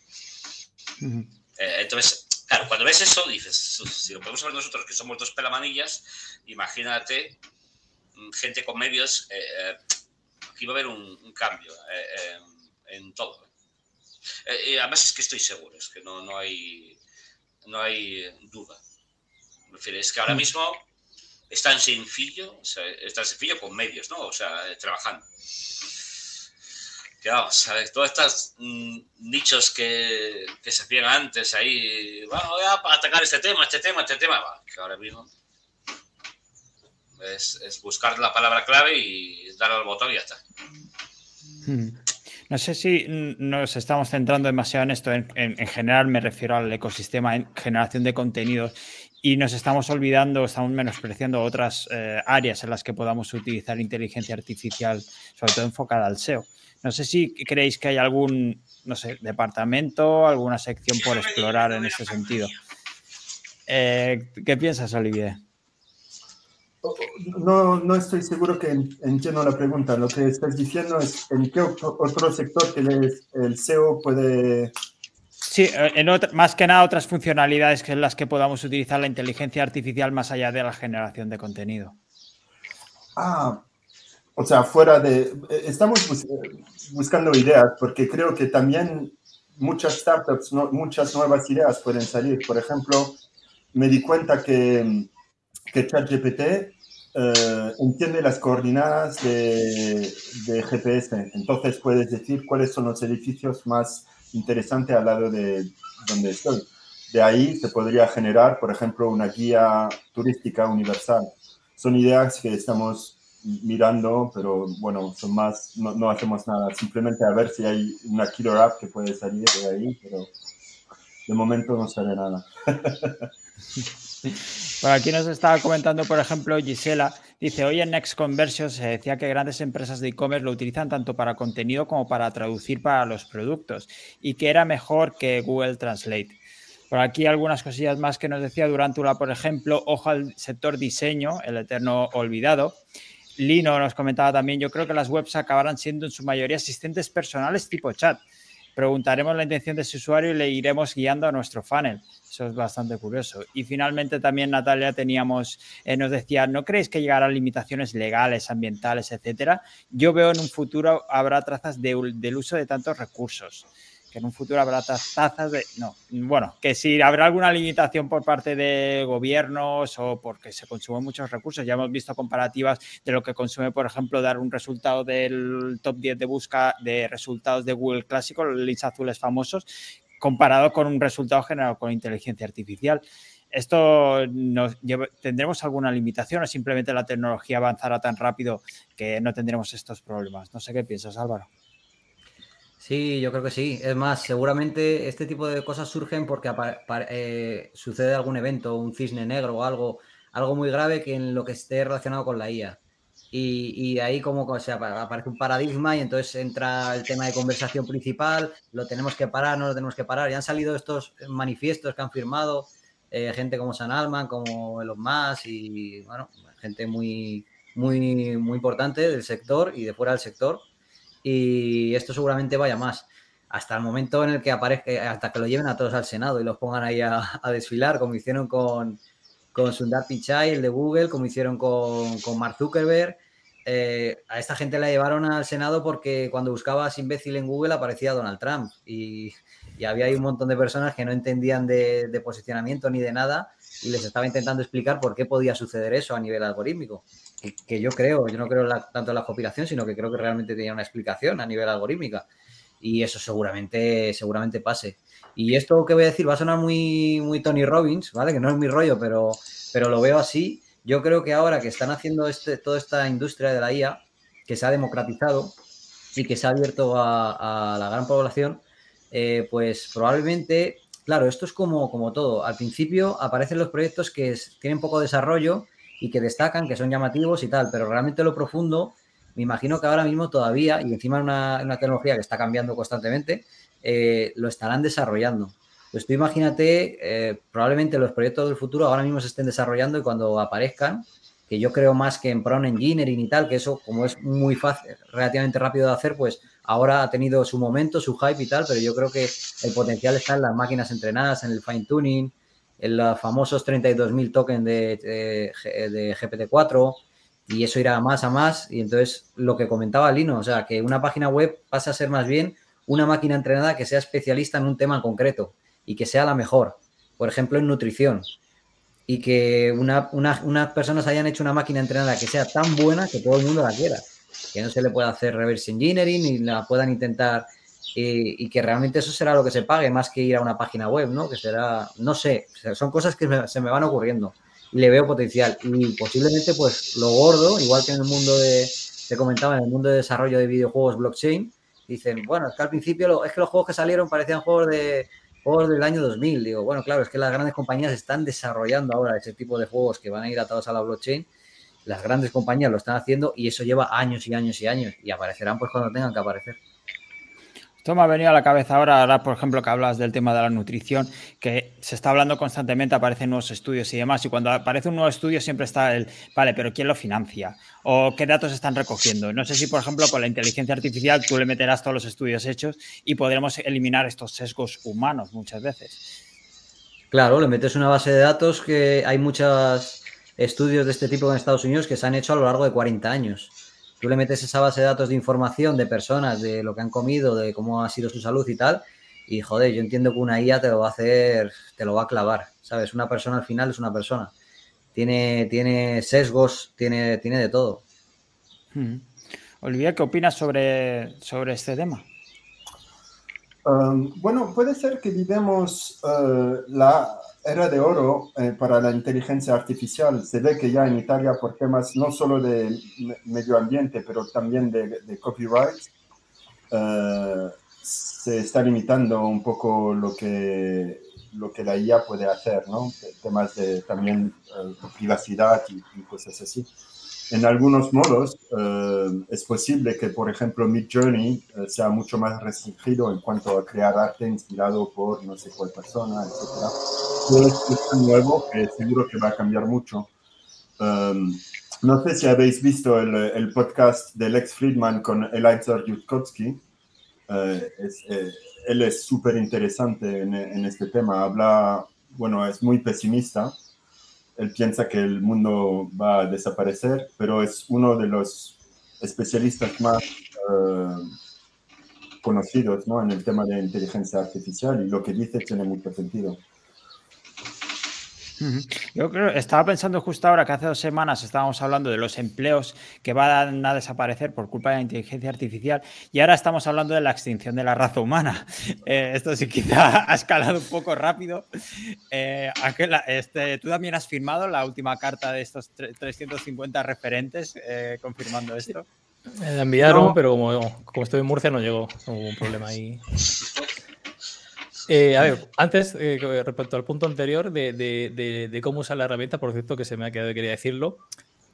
Eh, entonces, claro, cuando ves eso, dices, si lo podemos ver nosotros que somos dos pelamanillas, imagínate mm, gente con medios, eh, aquí va a haber un, cambio en todo. además es que estoy seguro, es que no, no, hay, no hay duda es que ahora mm. mismo es tan sencillo, o sea, es tan sencillo con medios, ¿no? O sea, eh, trabajando. Que vamos, ¿sabes? Todos estos mm, nichos que, se hacían antes ahí, voy a atacar este tema, este tema, este tema, que ahora mismo es, buscar la palabra clave y darle al botón y ya está. Mm. No sé si nos estamos centrando demasiado en esto. En, en, general me refiero al ecosistema en generación de contenidos y nos estamos olvidando, estamos menospreciando otras eh, áreas en las que podamos utilizar inteligencia artificial, sobre todo enfocada al SEO. No sé si creéis que hay algún, no sé, departamento, alguna sección por explorar en este sentido. Eh, ¿Qué piensas, Olivier? No, no estoy seguro que entiendo la pregunta. Lo que estás diciendo es en qué otro sector que el SEO puede Sí, eh, en más que nada otras funcionalidades que en las que podamos utilizar la inteligencia artificial más allá de la generación de contenido. Ah, o sea, fuera de... Eh, estamos buscando ideas porque creo que también muchas startups, muchas nuevas ideas pueden salir. Por ejemplo, me di cuenta que, que ChatGPT eh, entiende las coordenadas de, de GPS. Entonces puedes decir cuáles son los edificios más interesante al lado de donde estoy. De ahí se podría generar, por ejemplo, una guía turística universal. Son ideas que estamos mirando, pero bueno, son más, no, hacemos nada, simplemente a ver si hay una killer app que puede salir de ahí, pero de momento no sale nada. Por aquí nos estaba comentando, por ejemplo, Gisela, dice, hoy en Next Conversion se decía que grandes empresas de e-commerce lo utilizan tanto para contenido como para traducir para los productos y que era mejor que Google Translate. Por aquí algunas cosillas más que nos decía Durantula, por ejemplo, ojo al sector diseño, el eterno olvidado. Lino nos comentaba también, yo creo que las webs acabarán siendo en su mayoría asistentes personales tipo chat. Preguntaremos la intención de ese usuario y le iremos guiando a nuestro funnel. Eso es bastante curioso. Y finalmente también Natalia teníamos, eh, nos decía, ¿no creéis que llegarán limitaciones legales, ambientales, etcétera? Yo veo en un futuro habrá trazas del uso de tantos recursos en un futuro habrá tazas de... No, bueno, que si habrá alguna limitación por parte de gobiernos o porque se consumen muchos recursos. Ya hemos visto comparativas de lo que consume, por ejemplo, dar un resultado del top 10 de busca de resultados de Google Clásico, los links azules famosos, comparado con un resultado generado con inteligencia artificial. ¿Esto nos tendremos alguna limitación o simplemente la tecnología avanzará tan rápido que no tendremos estos problemas? No sé qué piensas, Álvaro. Sí, yo creo que sí. Es más, seguramente este tipo de cosas surgen porque eh, sucede algún evento, un cisne negro o algo, algo muy grave que en lo que esté relacionado con la IA. Y, ahí como o sea, aparece un paradigma y entonces entra el tema de conversación principal, lo tenemos que parar, no lo tenemos que parar. Ya han salido estos manifiestos que han firmado eh, gente como San Alman, como Elon Musk y bueno, gente muy, muy, muy importante del sector y de fuera del sector y esto seguramente vaya más. Hasta el momento en el que aparezca, hasta que lo lleven a todos al Senado y los pongan ahí a, desfilar, como hicieron con, Sundar Pichai, el de Google, como hicieron con, con Mark Zuckerberg. Eh, a esta gente la llevaron al Senado porque cuando buscabas imbécil en Google aparecía Donald Trump y, había ahí un montón de personas que no entendían de, posicionamiento ni de nada y les estaba intentando explicar por qué podía suceder eso a nivel algorítmico. Que, yo creo, yo no creo tanto en la compilación, sino que creo que realmente tenía una explicación a nivel algorítmica. Y eso seguramente, seguramente pase. Y esto que voy a decir va a sonar muy, muy Tony Robbins, ¿vale? Que no es mi rollo, pero, pero lo veo así yo creo que ahora que están haciendo este, toda esta industria de la IA, que se ha democratizado y que se ha abierto a, la gran población, eh, pues probablemente, claro, esto es como, como todo. Al principio aparecen los proyectos que tienen poco desarrollo y que destacan, que son llamativos y tal, pero realmente lo profundo, me imagino que ahora mismo todavía, y encima una, una tecnología que está cambiando constantemente, eh, lo estarán desarrollando. Pues tú imagínate, eh, probablemente los proyectos del futuro ahora mismo se estén desarrollando y cuando aparezcan, que yo creo más que en Brown Engineering y tal, que eso como es muy fácil, relativamente rápido de hacer, pues ahora ha tenido su momento, su hype y tal, pero yo creo que el potencial está en las máquinas entrenadas, en el fine tuning, los famosos 32.000 tokens de, de GPT-4 y eso irá más a más. Y entonces lo que comentaba Lino, o sea, que una página web pasa a ser más bien una máquina entrenada que sea especialista en un tema en concreto y que sea la mejor, por ejemplo, en nutrición, y que unas personas hayan hecho una máquina entrenada que sea tan buena que todo el mundo la quiera, que no se le pueda hacer reverse engineering y la puedan intentar y, que realmente eso será lo que se pague más que ir a una página web, ¿no? Que será, no sé, son cosas que se me van ocurriendo y le veo potencial y posiblemente pues lo gordo, igual que en el mundo de, te comentaba, en el mundo de desarrollo de videojuegos blockchain, dicen, bueno, es que al principio es que los juegos que salieron parecían juegos de, juegos del año 2000. Digo, bueno, claro, es que las grandes compañías están desarrollando ahora ese tipo de juegos que van a ir atados a la blockchain. Las grandes compañías lo están haciendo y eso lleva años y años y años y aparecerán pues cuando tengan que aparecer. Esto me ha venido a la cabeza ahora, ahora, por ejemplo, que hablas del tema de la nutrición, que se está hablando constantemente, aparecen nuevos estudios y demás, y cuando aparece un nuevo estudio siempre está el, vale, pero ¿quién lo financia? ¿O qué datos están recogiendo? No sé si, por ejemplo, con la inteligencia artificial tú le meterás todos los estudios hechos y podremos eliminar estos sesgos humanos muchas veces. Claro, le metes una base de datos que hay muchos estudios de este tipo en Estados Unidos que se han hecho a lo largo de 40 años tú le metes esa base de datos de información de personas, de lo que han comido, de cómo ha sido su salud y tal, y joder, yo entiendo que una IA te lo va a hacer, te lo va a clavar, ¿sabes? Una persona al final es una persona. Tiene, tiene sesgos, tiene, tiene de todo. Hmm. Olivia, ¿qué opinas sobre, sobre este tema? Um, bueno, puede ser que vivemos uh, la era de oro eh, para la inteligencia artificial. Se ve que ya en Italia, por temas no solo de medio ambiente, pero también de, copyright, eh, se está limitando un poco lo que, lo que la IA puede hacer, ¿no? Temas de también eh, privacidad y, y, cosas así. En algunos modos es posible que, por ejemplo, Mid Journey sea mucho más restringido en cuanto a crear arte inspirado por no sé cuál persona, etcétera es nuevo que seguro que va a cambiar mucho. Um, no sé si habéis visto el, el podcast de Lex Friedman con Eliezer Yudkowsky. Eh, eh, él es súper interesante en, en, este tema. Habla, bueno, es muy pesimista. Él piensa que el mundo va a desaparecer, pero es uno de los especialistas más eh, conocidos ¿no? en el tema de inteligencia artificial y lo que dice tiene mucho sentido. Yo creo, estaba pensando justo ahora que hace dos semanas estábamos hablando de los empleos que van a desaparecer por culpa de la inteligencia artificial y ahora estamos hablando de la extinción de la raza humana. Eh, esto sí quizá ha escalado un poco rápido. Eh, este, tú también has firmado la última carta de estos 350 referentes eh, confirmando esto. Me la enviaron, pero como, como estoy en Murcia no llegó. Hubo un problema ahí. Eh, a ver, antes, eh, respecto al punto anterior de, cómo usar la herramienta, por cierto, que se me ha quedado, quería decirlo,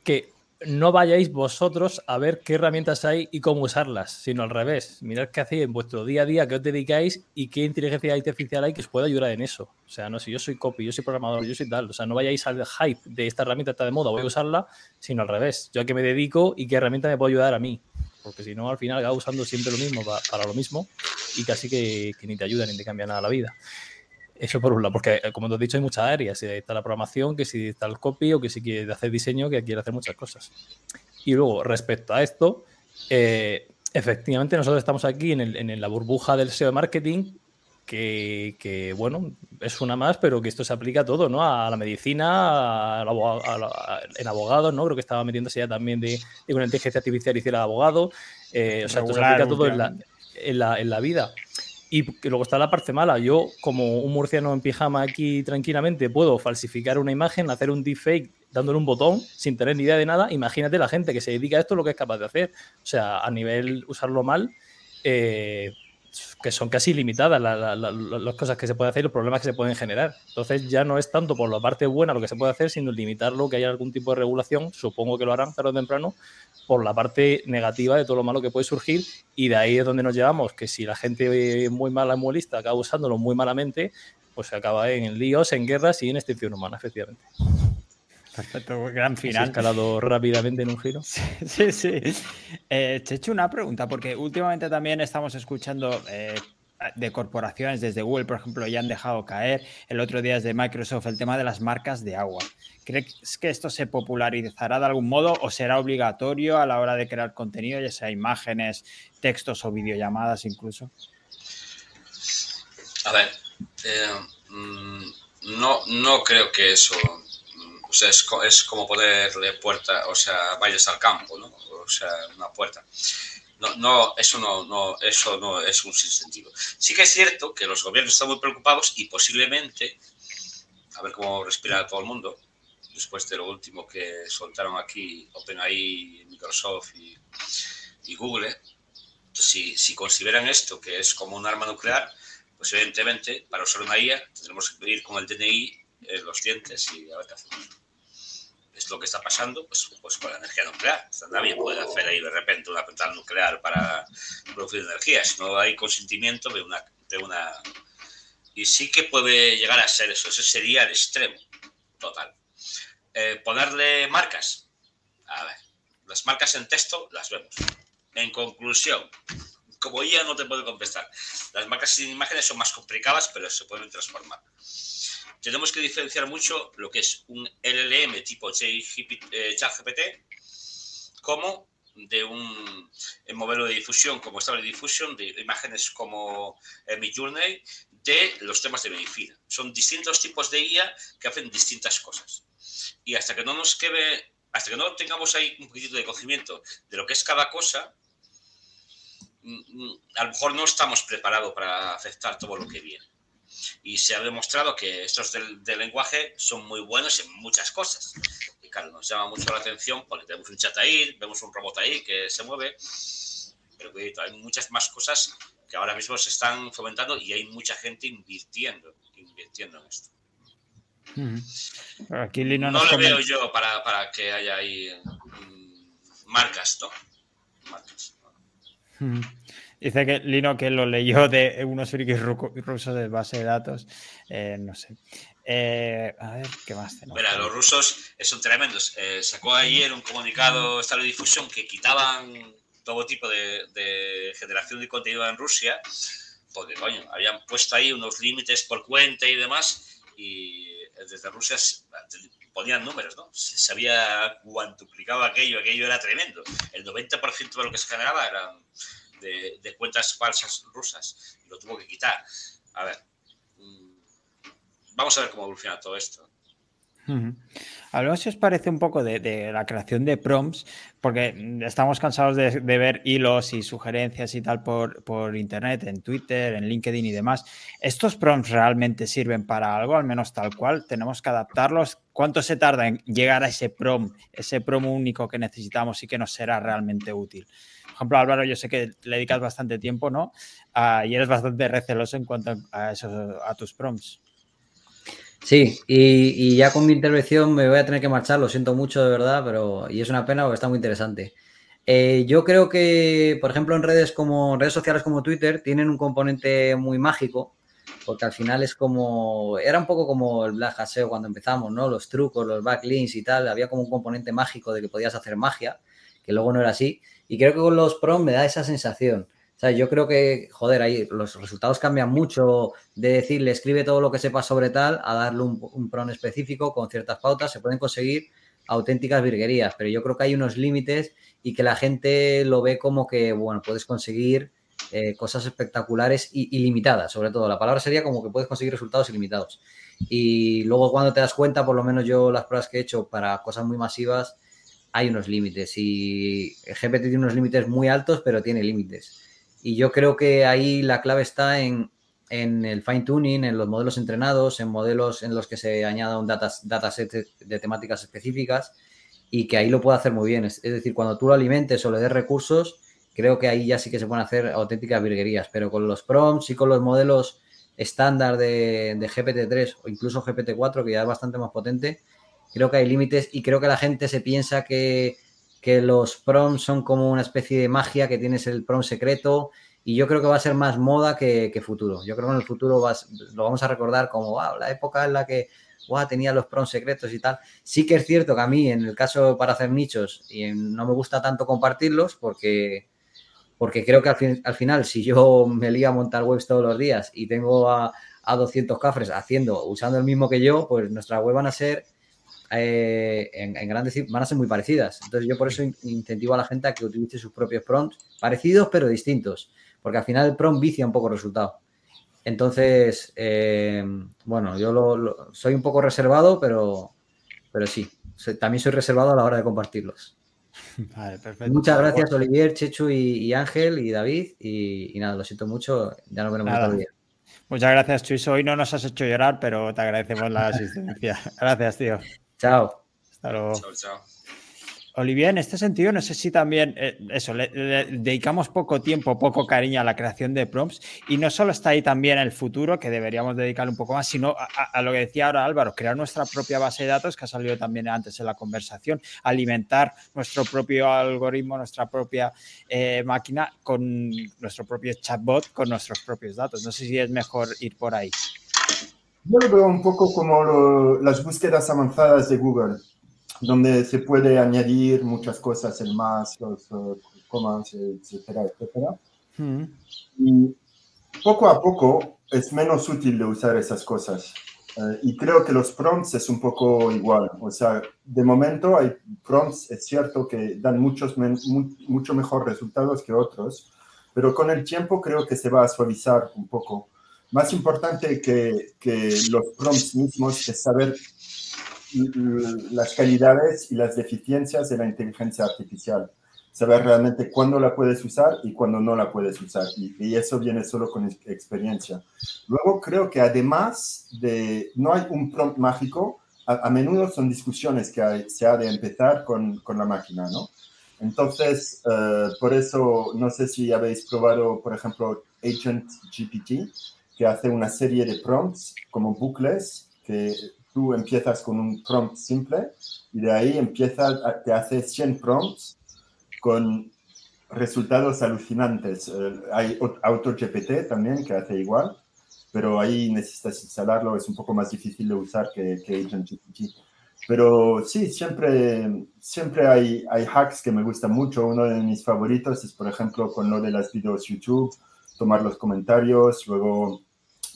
que no vayáis vosotros a ver qué herramientas hay y cómo usarlas, sino al revés. Mirad qué hacéis en vuestro día a día, qué os dedicáis y qué inteligencia artificial hay que os pueda ayudar en eso. O sea, no sé, yo soy copy, yo soy programador, yo soy tal. O sea, no vayáis al hype de esta herramienta está de moda, voy a usarla, sino al revés. Yo a qué me dedico y qué herramienta me puede ayudar a mí porque si no, al final acabas usando siempre lo mismo para, lo mismo y casi que, ni te ayuda ni te cambia nada la vida. Eso por un lado, porque eh, como te he dicho, hay muchas áreas. Si está la programación, que si está el copy o que si quiere hacer diseño, que quiere hacer muchas cosas. Y luego, respecto a esto, eh, efectivamente nosotros estamos aquí en, en, la burbuja del SEO de marketing que, bueno, es una más, pero que esto se aplica a todo, ¿no? A la medicina, a en abogados, ¿no? Creo que estaba metiéndose ya también de, de una inteligencia artificial hiciera abogado. Eh, o sea, esto se aplica a todo en la, en la, en la vida. Y luego está la parte mala. Yo, como un murciano en pijama aquí tranquilamente, puedo falsificar una imagen, hacer un deepfake dándole un botón sin tener ni idea de nada. Imagínate la gente que se dedica a esto lo que es capaz de hacer. O sea, a nivel usarlo mal, eh, que son casi limitadas las cosas que se pueden hacer y los problemas que se pueden generar. Entonces ya no es tanto por la parte buena lo que se puede hacer, sino limitarlo, que haya algún tipo de regulación, supongo que lo harán tarde o temprano, por la parte negativa de todo lo malo que puede surgir y de ahí es donde nos llevamos, que si la gente muy mala, muy lista, acaba usándolo muy malamente, pues se acaba en líos, en guerras y en extinción humana, efectivamente. Perfecto, gran final. escalado rápidamente en un giro. Sí, sí. Eh, te he hecho una pregunta, porque últimamente también estamos escuchando eh, de corporaciones, desde Google, por ejemplo, ya han dejado caer. El otro día es de Microsoft el tema de las marcas de agua. ¿Crees que esto se popularizará de algún modo o será obligatorio a la hora de crear contenido, ya sea imágenes, textos o videollamadas incluso? A ver, eh, mm, no, no creo que eso sea, es, como ponerle puerta, o sea, vayas al campo, ¿no? O sea, una puerta. No, no, eso no, no, eso no es un sinsentido. Sí que es cierto que los gobiernos están muy preocupados y posiblemente, a ver cómo respira todo el mundo, después de lo último que soltaron aquí OpenAI, Microsoft y, Google, si, si consideran esto que es como un arma nuclear, pues evidentemente para usar una IA tendremos que ir con el DNI en los dientes y a ver qué hacemos es lo que está pasando pues, pues con la energía nuclear. nadie puede hacer ahí de repente una central nuclear para producir energía, si no hay consentimiento de una, de una... Y sí que puede llegar a ser eso, ese sería el extremo total. Eh, ponerle marcas. A ver, las marcas en texto las vemos. En conclusión, como ya no te puedo contestar, las marcas sin imágenes son más complicadas, pero se pueden transformar tenemos que diferenciar mucho lo que es un LLM tipo ChatGPT como de un modelo de difusión como Stable Diffusion, de imágenes como eh, Midjourney, de los temas de medicina. Son distintos tipos de IA que hacen distintas cosas. Y hasta que no nos quede, hasta que no tengamos ahí un poquitito de conocimiento de lo que es cada cosa, mm, mm, a lo mejor no estamos preparados para aceptar todo lo que viene. Y se ha demostrado que estos del, lenguaje son muy buenos en muchas cosas. Y claro, nos llama mucho la atención porque tenemos un chat ahí, vemos un robot ahí que se mueve, pero hay muchas más cosas que ahora mismo se están fomentando y hay mucha gente invirtiendo, invirtiendo en esto. Aquí Lino no lo veo yo para, que haya ahí mm, marcas, ¿no? Marcas. Dice que Lino que lo leyó de unos frikis rusos de base de datos. Eh, no sé. Eh, a ver, ¿qué más tenemos? Mira, los rusos son tremendos. Eh, sacó ayer un comunicado estado de difusión que quitaban todo tipo de, generación de contenido en Rusia, porque, coño, habían puesto ahí unos límites por cuenta y demás, y desde Rusia ponían números, ¿no? Se había cuantuplicado aquello, aquello era tremendo. El 90% de lo que se generaba eran de, cuentas falsas rusas y lo tuvo que quitar. A ver, mm, vamos a ver cómo evoluciona todo esto. Hablamos si os parece un poco de, la creación de prompts, porque estamos cansados de, ver hilos y sugerencias y tal por, por, internet, en Twitter, en LinkedIn y demás. ¿Estos prompts realmente sirven para algo, al menos tal cual? ¿Tenemos que adaptarlos? ¿Cuánto se tarda en llegar a ese prompt, ese prompt único que necesitamos y que nos será realmente útil? Por ejemplo, Álvaro, yo sé que le dedicas bastante tiempo, ¿no? Ah, y eres bastante receloso en cuanto a, eso, a tus prompts. Sí, y, ya con mi intervención me voy a tener que marchar, lo siento mucho de verdad, pero y es una pena porque está muy interesante. Eh, yo creo que, por ejemplo, en redes como redes sociales como Twitter tienen un componente muy mágico, porque al final es como, era un poco como el Black Hat cuando empezamos, ¿no? Los trucos, los backlinks y tal, había como un componente mágico de que podías hacer magia, que luego no era así. Y creo que con los prom me da esa sensación O sea, yo creo que, joder, ahí los resultados cambian mucho de decirle escribe todo lo que sepa sobre tal a darle un, un específico con ciertas pautas. Se pueden conseguir auténticas virguerías, pero yo creo que hay unos límites y que la gente lo ve como que, bueno, puedes conseguir eh, cosas espectaculares y ilimitadas, sobre todo. La palabra sería como que puedes conseguir resultados ilimitados. Y luego cuando te das cuenta, por lo menos yo las pruebas que he hecho para cosas muy masivas, hay unos límites y GPT tiene unos límites muy altos, pero tiene límites. Y yo creo que ahí la clave está en, el fine tuning, en los modelos entrenados, en modelos en los que se añada un dataset de temáticas específicas y que ahí lo puede hacer muy bien. Es, decir, cuando tú lo alimentes o le des recursos, creo que ahí ya sí que se pueden hacer auténticas virguerías, pero con los prompts y con los modelos estándar de, de GPT-3 o incluso GPT-4, que ya es bastante más potente, creo que hay límites y creo que la gente se piensa que, los prompts son como una especie de magia, que tienes el prompt secreto y yo creo que va a ser más moda que, futuro. Yo creo que en el futuro vas, lo vamos a recordar como wow, la época en la que wow, tenía los prompts secretos y tal. Sí que es cierto que a mí, en el caso para hacer nichos, y no me gusta tanto compartirlos porque porque creo que al, final, si yo me lío a montar webs todos los días y tengo a, 200 cafres haciendo, usando el mismo que yo, pues nuestras webs van a ser eh, en, grandes van a ser muy parecidas. Entonces yo por eso incentivo a la gente a que utilice sus propios prompts, parecidos pero distintos, porque al final el prompt vicia un poco el resultado. Entonces, eh, bueno, yo soy un poco reservado, pero, pero sí, también soy reservado a la hora de compartirlos. Muchas gracias, Olivier, Chechu y, Ángel y David. Y, nada, lo siento mucho. Ya nos veremos otro día. Muchas gracias, Chuiso. Hoy no nos has hecho llorar, pero te agradecemos la asistencia. gracias, tío. Chao. Hasta luego. Chao, chao. Olivier, en este sentido, no sé si también eh, eso, le, dedicamos poco tiempo, poco cariño a la creación de prompts y no solo está ahí también el futuro, que deberíamos dedicarle un poco más, sino a, lo que decía ahora Álvaro, crear nuestra propia base de datos, que ha salido también antes en la conversación, alimentar nuestro propio algoritmo, nuestra propia eh, máquina con nuestro propio chatbot, con nuestros propios datos. No sé si es mejor ir por ahí. Yo lo veo un poco como las búsquedas avanzadas de Google donde se puede añadir muchas cosas en más, los uh, commands, etcétera, etcétera. Hmm. Y poco a poco es menos útil de usar esas cosas. Eh, y creo que los prompts es un poco igual. O sea, de momento hay prompts, es cierto que dan muchos mucho mejor resultados que otros, pero con el tiempo creo que se va a suavizar un poco. Más importante que, que los prompts mismos es saber las calidades y las deficiencias de la inteligencia artificial. Saber realmente cuándo la puedes usar y cuándo no la puedes usar. Y, eso viene solo con experiencia. Luego creo que además de, no hay un prompt mágico, a, menudo son discusiones que se ha de empezar con, con la máquina, ¿no? Entonces, eh, por eso, no sé si habéis probado, por ejemplo, Agent GPT, que hace una serie de prompts como bucles que tú empiezas con un prompt simple y de ahí empiezas, te hace 100 prompts con resultados alucinantes. Eh, hay AutoGPT también que hace igual, pero ahí necesitas instalarlo, es un poco más difícil de usar que, que. Pero sí, siempre, siempre hay, hay hacks que me gustan mucho. Uno de mis favoritos es, por ejemplo, con lo de las videos YouTube, tomar los comentarios, luego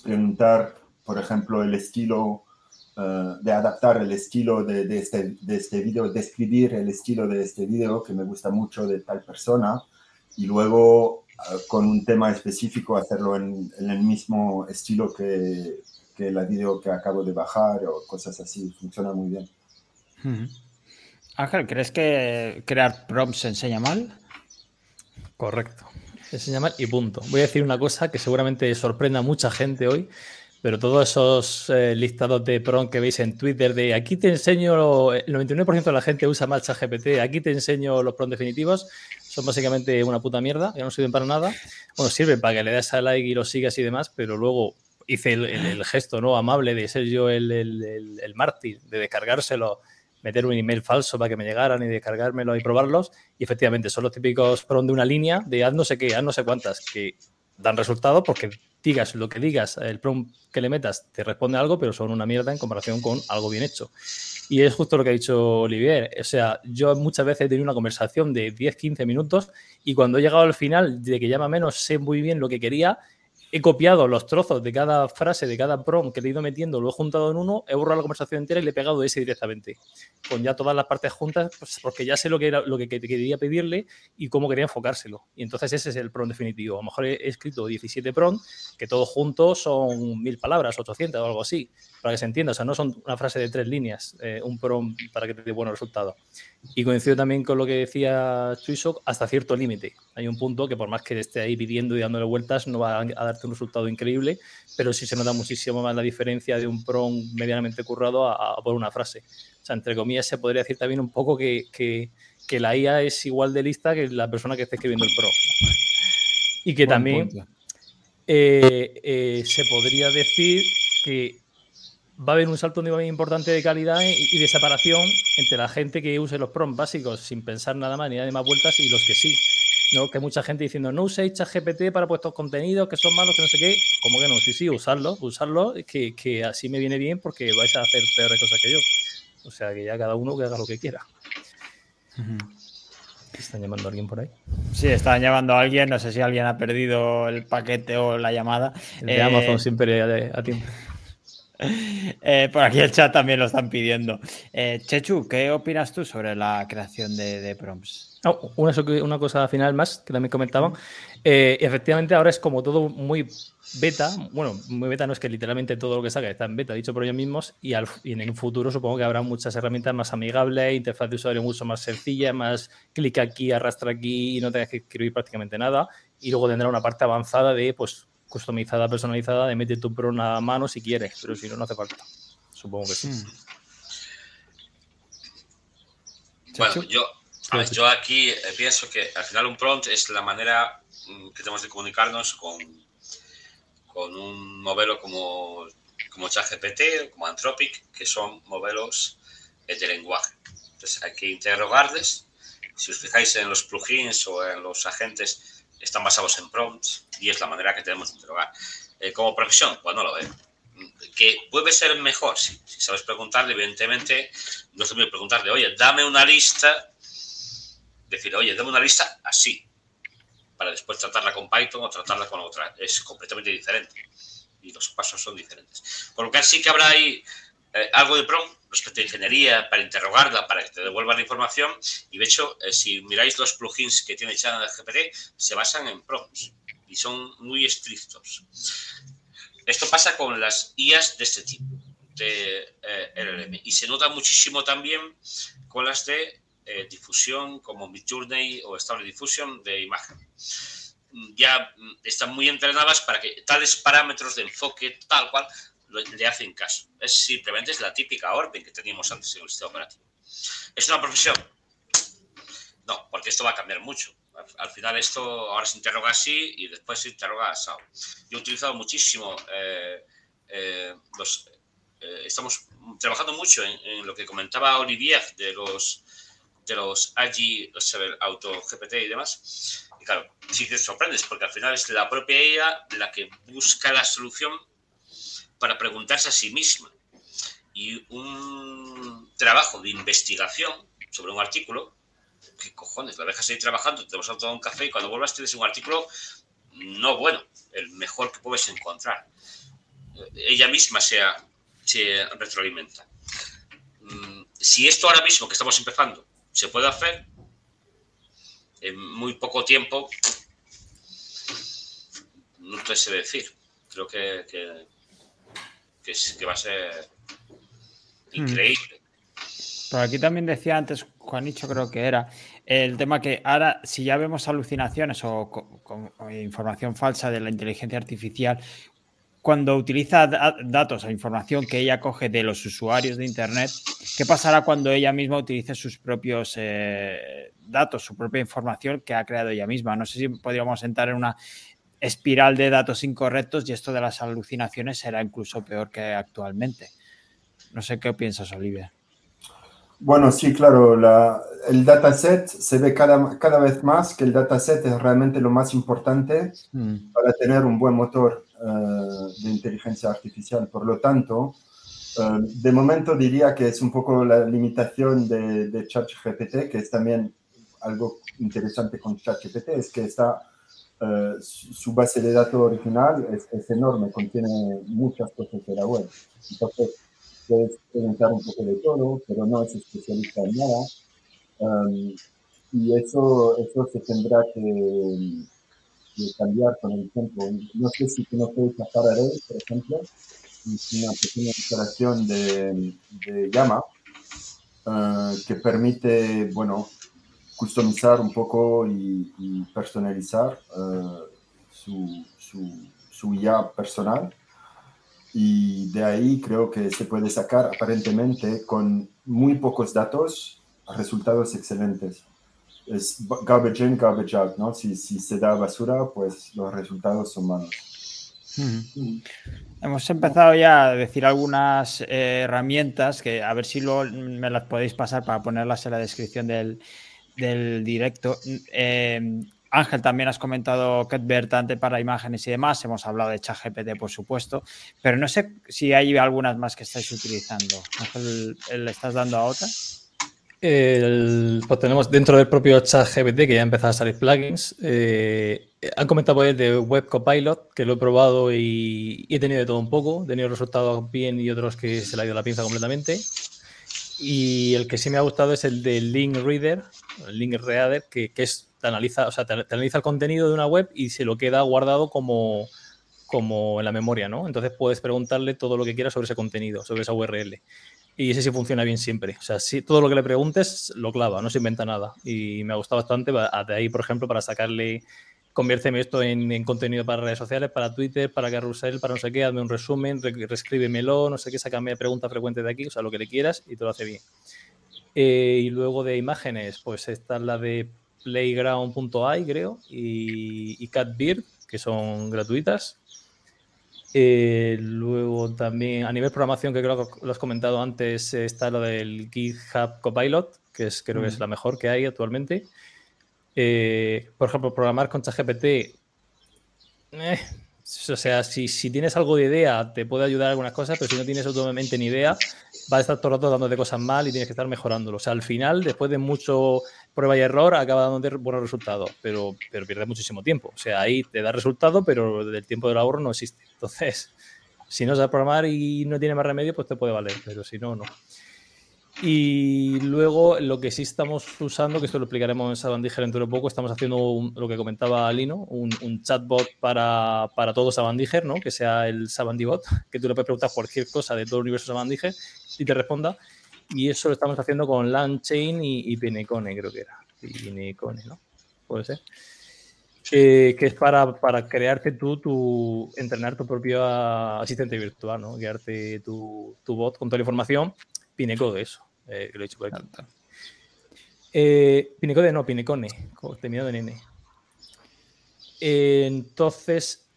preguntar, por ejemplo, el estilo eh, de adaptar el estilo de, de, este, de este video, describir el estilo de este video que me gusta mucho de tal persona y luego eh, con un tema específico hacerlo en, el mismo estilo que, que la video que acabo de bajar o cosas así. Funciona muy bien. Ángel, ¿crees que crear prompts enseña mal? Correcto. Enseña y punto. Voy a decir una cosa que seguramente sorprenda a mucha gente hoy, pero todos esos eh, listados de PROM que veis en Twitter de aquí te enseño, el 99% de la gente usa Marcha GPT, aquí te enseño los PROM definitivos, son básicamente una puta mierda, que no sirven para nada. Bueno, sirven para que le des a like y lo sigas y demás, pero luego hice el, gesto no amable de ser yo el, el, mártir, de descargárselo, meter un email falso para que me llegaran y descargármelo y probarlos. Y efectivamente son los típicos PROM de una línea de haz no sé qué, haz no sé cuántas, que dan resultados porque digas lo que digas, el prompt que le metas te responde algo, pero son una mierda en comparación con algo bien hecho. Y es justo lo que ha dicho Olivier. O sea, yo muchas veces he tenido una conversación de 10, 15 minutos y cuando he llegado al final de que llama menos sé muy bien lo que quería he copiado los trozos de cada frase, de cada prompt que he ido metiendo, lo he juntado en uno, he borrado la conversación entera y le he pegado ese directamente. Con ya todas las partes juntas, pues porque ya sé lo que, era, lo que quería pedirle y cómo quería enfocárselo. Y entonces ese es el prompt definitivo. A lo mejor he escrito 17 prompts, que todos juntos son mil palabras, 800 o algo así, para que se entienda. O sea, no son una frase de tres líneas, eh, un prompt para que te dé buenos resultados. Y coincido también con lo que decía Chuisok, hasta cierto límite. Hay un punto que por más que esté ahí pidiendo y dándole vueltas, no va a darte un resultado increíble, pero sí se nota muchísimo más la diferencia de un prompt medianamente currado a, por una frase. O sea, entre comillas, se podría decir también un poco que, que, que la IA es igual de lista que la persona que esté escribiendo el pro. Y que también eh, eh, se podría decir que va a haber un salto muy importante de calidad y, de separación entre la gente que use los prompts básicos sin pensar nada más ni de más vueltas y los que sí. ¿no? Que mucha gente diciendo, no uséis ChatGPT para puestos contenidos que son malos, que no sé qué. ¿Cómo que no? Sí, sí, usarlo, usarlo, que, que así me viene bien porque vais a hacer peores cosas que yo. O sea, que ya cada uno que haga lo que quiera. ¿Están llamando a alguien por ahí? Sí, están llamando a alguien. No sé si alguien ha perdido el paquete o la llamada. de eh, Amazon siempre a, a tiempo. Eh, por aquí el chat también lo están pidiendo. Eh, Chechu, ¿qué opinas tú sobre la creación de, prompts? Oh, una, cosa final más que también comentaban. Eh, efectivamente, ahora es como todo muy beta. Bueno, muy beta no es que literalmente todo lo que salga está en beta, dicho por ellos mismos. Y, en un futuro supongo que habrá muchas herramientas más amigables, interfaz de usuario mucho más sencilla, más clic aquí, arrastra aquí y no tengas que escribir prácticamente nada. Y luego tendrá una parte avanzada de pues customizada, personalizada, de meter tu pro a mano si quieres, pero si no, no hace falta. Supongo que sí. Hmm. Bueno, yo, yo aquí eh, pienso que al final un prompt es la manera mm, que tenemos de comunicarnos con, con un modelo como, como ChatGPT, como Anthropic, que son modelos eh, de lenguaje. Entonces hay que interrogarles. Si os fijáis en los plugins o en los agentes, están basados en prompts y es la manera que tenemos de interrogar. Eh, como profesión, pues no lo veo. Que puede ser mejor, Si sabes preguntarle, evidentemente, no es lo preguntarle, oye, dame una lista, decir, oye, dame una lista así, para después tratarla con Python o tratarla con otra. Es completamente diferente y los pasos son diferentes. Por lo que sí que habrá ahí eh, algo de prompt respecto a ingeniería para interrogarla, para que te devuelva la información. Y de hecho, eh, si miráis los plugins que tiene ChatGPT, se basan en prompts y son muy estrictos. Esto pasa con las IAs de este tipo, de eh, LLM. Y se nota muchísimo también con las de eh, difusión, como Midjourney o Stable Diffusion de imagen. Ya mm, están muy entrenadas para que tales parámetros de enfoque, tal cual, le hacen caso. Es simplemente es la típica orden que teníamos antes en el sistema operativo. ¿Es una profesión? No, porque esto va a cambiar mucho. Al, final esto ahora se interroga así y después se interroga así. Yo he utilizado muchísimo eh, eh, los... Eh, estamos trabajando mucho en, lo que comentaba Olivier de los de los AGI, el auto GPT y demás. Y claro, sí te sorprendes porque al final es la propia ella la que busca la solución para preguntarse a sí misma. Y un trabajo de investigación sobre un artículo, ¿qué cojones? La dejas ahí trabajando, te vas a tomar un café y cuando vuelvas tienes un artículo no bueno, el mejor que puedes encontrar. Ella misma se, se retroalimenta. Mm, si esto ahora mismo que estamos empezando se puede hacer, en muy poco tiempo, no te sé decir. Creo que que, va a ser hmm. increíble. Por aquí también decía antes, Juanicho creo que era, el tema que ahora, si ya vemos alucinaciones o, información falsa de la inteligencia artificial, cuando utiliza datos o información que ella coge de los usuarios de Internet, ¿qué pasará cuando ella misma utilice sus propios eh, datos, su propia información que ha creado ella misma? No sé si podríamos entrar en una espiral de datos incorrectos y esto de las alucinaciones será incluso peor que actualmente. No sé qué piensas, Olivia. Bueno, sí, claro, la, el dataset se ve cada, cada vez más que el dataset es realmente lo más importante mm. para tener un buen motor eh, de inteligencia artificial. Por lo tanto, eh, de momento diría que es un poco la limitación de, de ChatGPT, que es también algo interesante con ChatGPT, es que está, eh, su base de datos original es, es, enorme, contiene muchas cosas de la web. Entonces, puedes preguntar un poco de todo, pero no es especialista en nada. Um, y eso, eso se tendrá que, cambiar con el tiempo. No sé si conoces a Faraday, por ejemplo, es una pequeña instalación de, de llama uh, que permite, bueno, customizar un poco y, personalizar uh, su, su, su IA personal y de ahí creo que se puede sacar aparentemente con muy pocos datos resultados excelentes. Es garbage in, garbage out, ¿no? Si, si se da basura, pues los resultados son malos. Hemos empezado ya a decir algunas eh, herramientas que a ver si luego me las podéis pasar para ponerlas en la descripción del, del directo. Eh, Ángel, también has comentado Ketbert para imágenes y demás. Hemos hablado de ChatGPT, por supuesto, pero no sé si hay algunas más que estáis utilizando. Ángel, ¿le estás dando a otra? pues tenemos dentro del propio ChatGPT que ya empezado a salir plugins. Eh, han comentado el de Web Copilot, que lo he probado y, he tenido de todo un poco. He tenido resultados bien y otros que se le ha ido la pinza completamente. Y el que sí me ha gustado es el de Link Reader, Link Reader, que, que es te analiza, o sea, te, analiza el contenido de una web y se lo queda guardado como, como en la memoria, ¿no? Entonces puedes preguntarle todo lo que quieras sobre ese contenido, sobre esa URL. Y ese sí funciona bien siempre. O sea, sí, todo lo que le preguntes lo clava, no se inventa nada. Y me ha gustado bastante. De ahí, por ejemplo, para sacarle, conviérteme esto en, contenido para redes sociales, para Twitter, para Carrusel, para no sé qué, hazme un resumen, reescríbemelo, no sé qué, sácame pregunta frecuente de aquí, o sea, lo que le quieras y te lo hace bien. Eh, y luego de imágenes, pues esta es la de playground.ai, creo, y, y Catbird, que son gratuitas. Eh, luego también a nivel programación, que creo que lo has comentado antes, está lo del GitHub Copilot, que es, creo que es mm. la mejor que hay actualmente. Eh, por ejemplo, programar con ChatGPT. Eh, o sea, si, si, tienes algo de idea, te puede ayudar algunas cosas, pero si no tienes absolutamente ni idea, va a estar todo el rato dándote cosas mal y tienes que estar mejorándolo. O sea, al final, después de mucho prueba y error, acaba dándote buenos resultados, pero, pero pierdes muchísimo tiempo. O sea, ahí te da resultado, pero el tiempo del ahorro no existe. Entonces, si no sabes programar y no tiene más remedio, pues te puede valer, pero si no, no. Y luego lo que sí estamos usando, que esto lo explicaremos en Sabandiger dentro de poco, estamos haciendo lo que comentaba Lino, un, un chatbot para, para, todo Sabandiger, ¿no? que sea el Sabandibot, que tú le puedes preguntar cualquier cosa de todo el universo Sabandiger y te responda. Y eso lo estamos haciendo con LangChain y, y Pinecone, creo que era. Pinecone, ¿no? Puede ser. que es para, para, crearte tú, tu, entrenar tu propio asistente virtual, ¿no? Crearte tu, tu bot con toda la información. Pinecode, eso. Eh, lo he dicho. Eh, no, Pinecone, terminado en N. entonces,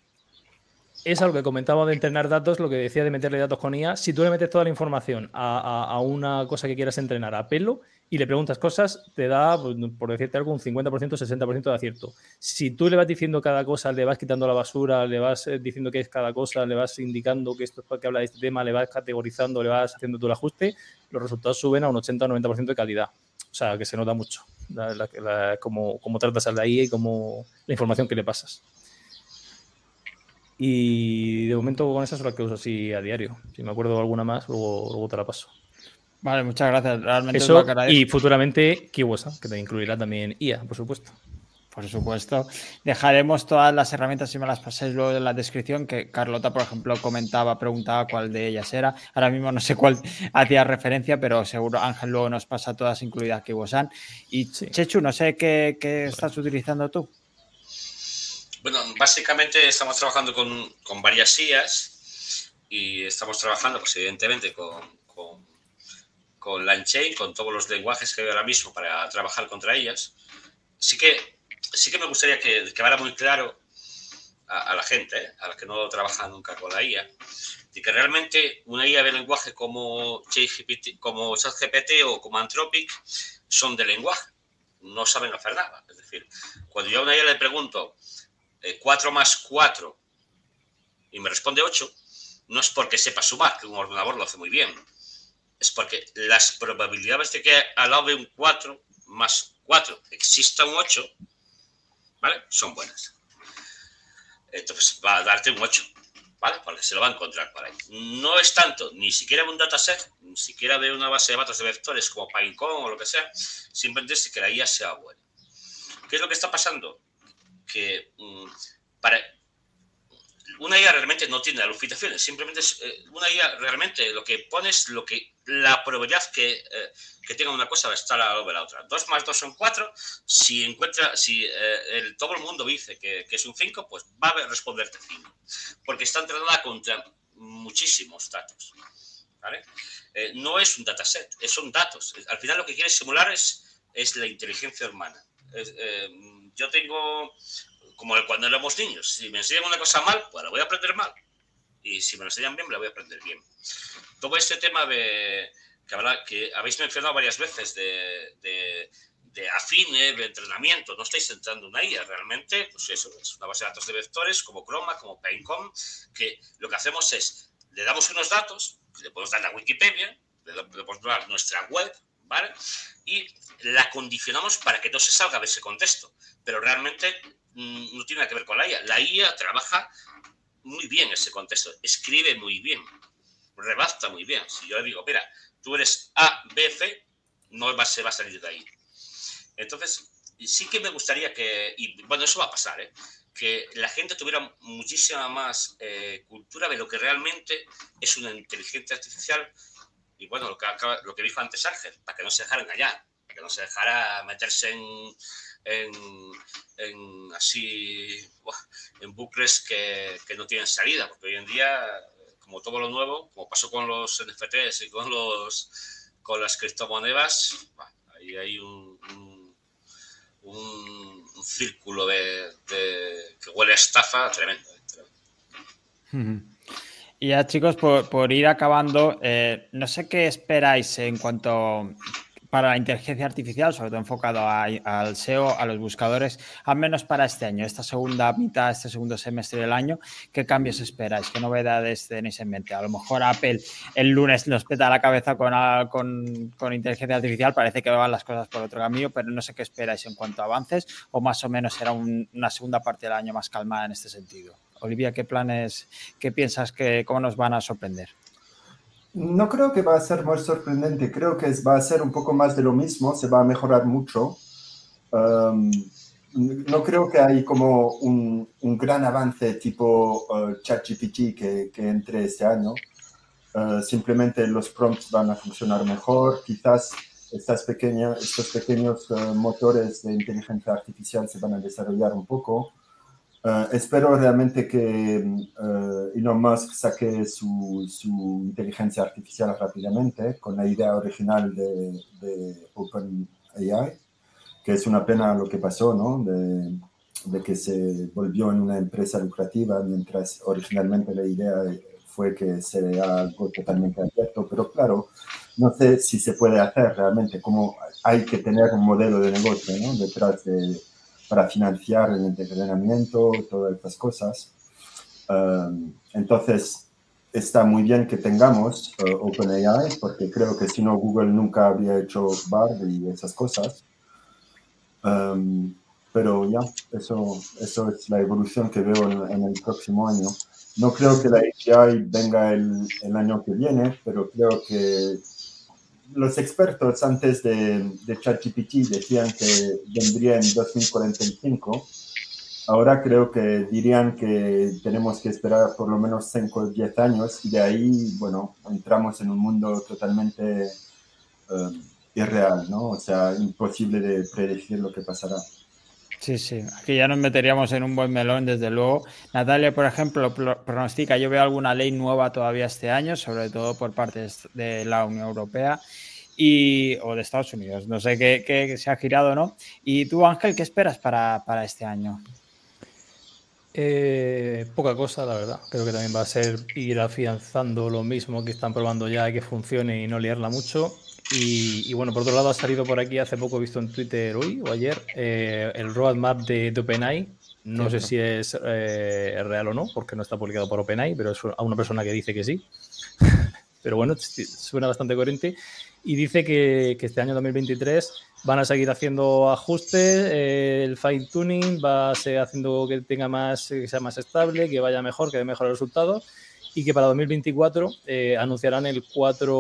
es algo que comentaba de entrenar datos, lo que decía de meterle datos con IA. Si tú le metes toda la información a, una cosa que quieras entrenar a pelo y le preguntas cosas, te da, pues, por decirte algo, un 50%, 60% de acierto. Si tú le vas diciendo cada cosa, le vas quitando la basura, le vas eh, diciendo qué es cada cosa, le vas indicando que esto es para que habla de este tema, le vas categorizando, le vas haciendo tú el ajuste, los resultados suben a un 80 o 90% de calidad. O sea, que se nota mucho cómo, cómo tratas al de ahí y cómo la información que le pasas. Y de momento con esas son las que uso así a diario. Si me acuerdo de alguna más, luego, luego te la paso. Vale, muchas gracias. Realmente Eso, y futuramente Kiwosa, que te incluirá también IA, por supuesto. Por supuesto. Dejaremos todas las herramientas, si me las paséis luego en la descripción, que Carlota, por ejemplo, comentaba, preguntaba cuál de ellas era. Ahora mismo no sé cuál hacía referencia, pero seguro Ángel luego nos pasa todas, incluidas Kiwosan. Y Chechu, no sé qué, qué estás utilizando tú. Bueno, básicamente estamos trabajando con, con varias IAs y estamos trabajando, pues evidentemente, con, con, con LangChain, con todos los lenguajes que hay ahora mismo para trabajar contra ellas. Sí que, sí que me gustaría que quedara muy claro a, la gente, ¿eh? a la que no trabaja nunca con la IA, de que realmente una IA de lenguaje como ChatGPT, como ChatGPT o como Anthropic son de lenguaje, no saben hacer nada. Es decir, cuando yo a una IA le pregunto 4 eh, más 4 y me responde 8, no es porque sepa sumar, que un ordenador lo hace muy bien, es porque las probabilidades de que al lado un 4 más 4 exista un 8, ¿vale? Son buenas. Entonces va a darte un 8, ¿vale? Porque se lo va a encontrar por ahí. No es tanto, ni siquiera de un dataset, ni siquiera de una base de datos de vectores como Pinecone o lo que sea, simplemente es que la IA sea buena. ¿Qué es lo que está pasando? Que mm, para, una IA realmente no tiene alucinaciones, simplemente es eh, una IA realmente lo que pone es lo que la probabilidad que, eh, que tenga una cosa va a estar a de la otra. 2 más 2 son 4. Si encuentra, si eh, el, todo el mundo dice que, es un 5, pues va a responderte 5. Porque está entrenada contra muchísimos datos. ¿vale? no es un dataset, son datos. Al final lo que quiere simular es, es la inteligencia humana. yo tengo como cuando éramos niños. Si me enseñan una cosa mal, pues la voy a aprender mal. Y si me lo enseñan bien, me la voy a aprender bien. Todo este tema de, que, que habéis mencionado varias veces de, de, afine, de entrenamiento, no estáis entrando en una IA, realmente, pues eso, es una base de datos de vectores como Chroma, como Paincom, que lo que hacemos es, le damos unos datos, le podemos dar la Wikipedia, le podemos dar nuestra web, ¿vale? Y la condicionamos para que no se salga de ese contexto. Pero realmente Mm, no tiene nada que ver con la IA. La IA trabaja muy bien en ese contexto, escribe muy bien, rebasta muy bien. Si yo le digo, mira, tú eres A, B, C, no va, se va a salir de ahí. Entonces, sí que me gustaría que, y bueno, eso va a pasar, ¿eh? que la gente tuviera muchísima más eh, cultura de lo que realmente es una inteligencia artificial y bueno, lo que, lo que dijo antes Ángel, para que no se dejara engañar, para que no se dejara meterse en en, así en bucles que, no tienen salida, porque hoy en día, como todo lo nuevo, como pasó con los NFTs y con los con las criptomonedas, ahí hay un, un, círculo de, que huele a estafa tremendo. Y ya chicos, por, ir acabando, eh, no sé qué esperáis en cuanto para la inteligencia artificial, sobre todo enfocado al SEO, a los buscadores, al menos para este año, esta segunda mitad, este segundo semestre del año, ¿qué cambios esperáis? ¿Qué novedades tenéis en mente? A lo mejor Apple el lunes nos peta la cabeza con, ah, con, inteligencia artificial, parece que van las cosas por otro camino, pero no sé qué esperáis en cuanto a avances, o más o menos será una segunda parte del año más calmada en este sentido. Olivia, ¿qué planes, qué piensas que cómo nos van a sorprender? No creo que va a ser muy sorprendente, creo que va a ser un poco más de lo mismo, se va a mejorar mucho. Um, no creo que hay como un, gran avance tipo uh, ChatGPT que, entre este año. Uh, simplemente los prompts van a funcionar mejor, quizás estas pequeñas, estos pequeños uh, motores de inteligencia artificial se van a desarrollar un poco. Eh, espero realmente que uh, Elon Musk saque su, su, inteligencia artificial rápidamente con la idea original de, de OpenAI, que es una pena lo que pasó, ¿no? De, de, que se volvió en una empresa lucrativa, mientras originalmente la idea fue que sería algo totalmente abierto, pero claro, no sé si se puede hacer realmente, como hay que tener un modelo de negocio ¿no? detrás de para financiar el entrenamiento, todas estas cosas. Um, entonces, está muy bien que tengamos uh, OpenAI, porque creo que si no, Google nunca habría hecho Bard y esas cosas. Um, pero ya, eso, eso es la evolución que veo en, el próximo año. No creo que la API venga el, el año que viene, pero creo que los expertos antes de, ChatGPT decían que vendría en 2045. Ahora creo que dirían que tenemos que esperar por lo menos 5 o 10 años y de ahí, bueno, entramos en un mundo totalmente um, irreal, ¿no? O sea, imposible de predecir lo que pasará. Sí, sí, aquí ya nos meteríamos en un buen melón, desde luego. Natalia, por ejemplo, pronostica, yo veo alguna ley nueva todavía este año, sobre todo por parte de la Unión Europea y, o de Estados Unidos. No sé qué, se ha girado no. ¿Y tú, Ángel, qué esperas para, para este año? Eh, poca cosa, la verdad. Creo que también va a ser ir afianzando lo mismo que están probando ya y que funcione y no liarla mucho. Y, bueno, por otro lado ha salido por aquí hace poco, visto en Twitter hoy o ayer, eh, el roadmap de, de OpenAI. No sé si es eh, real o no, porque no está publicado por OpenAI, pero es a una persona que dice que sí. pero bueno, suena bastante coherente. Y dice que, que este año 2023 van a seguir haciendo ajustes, eh, el fine tuning va a seguir haciendo que tenga más, que sea más estable, que vaya mejor, que dé mejores resultados y que para 2024 eh, anunciarán el 4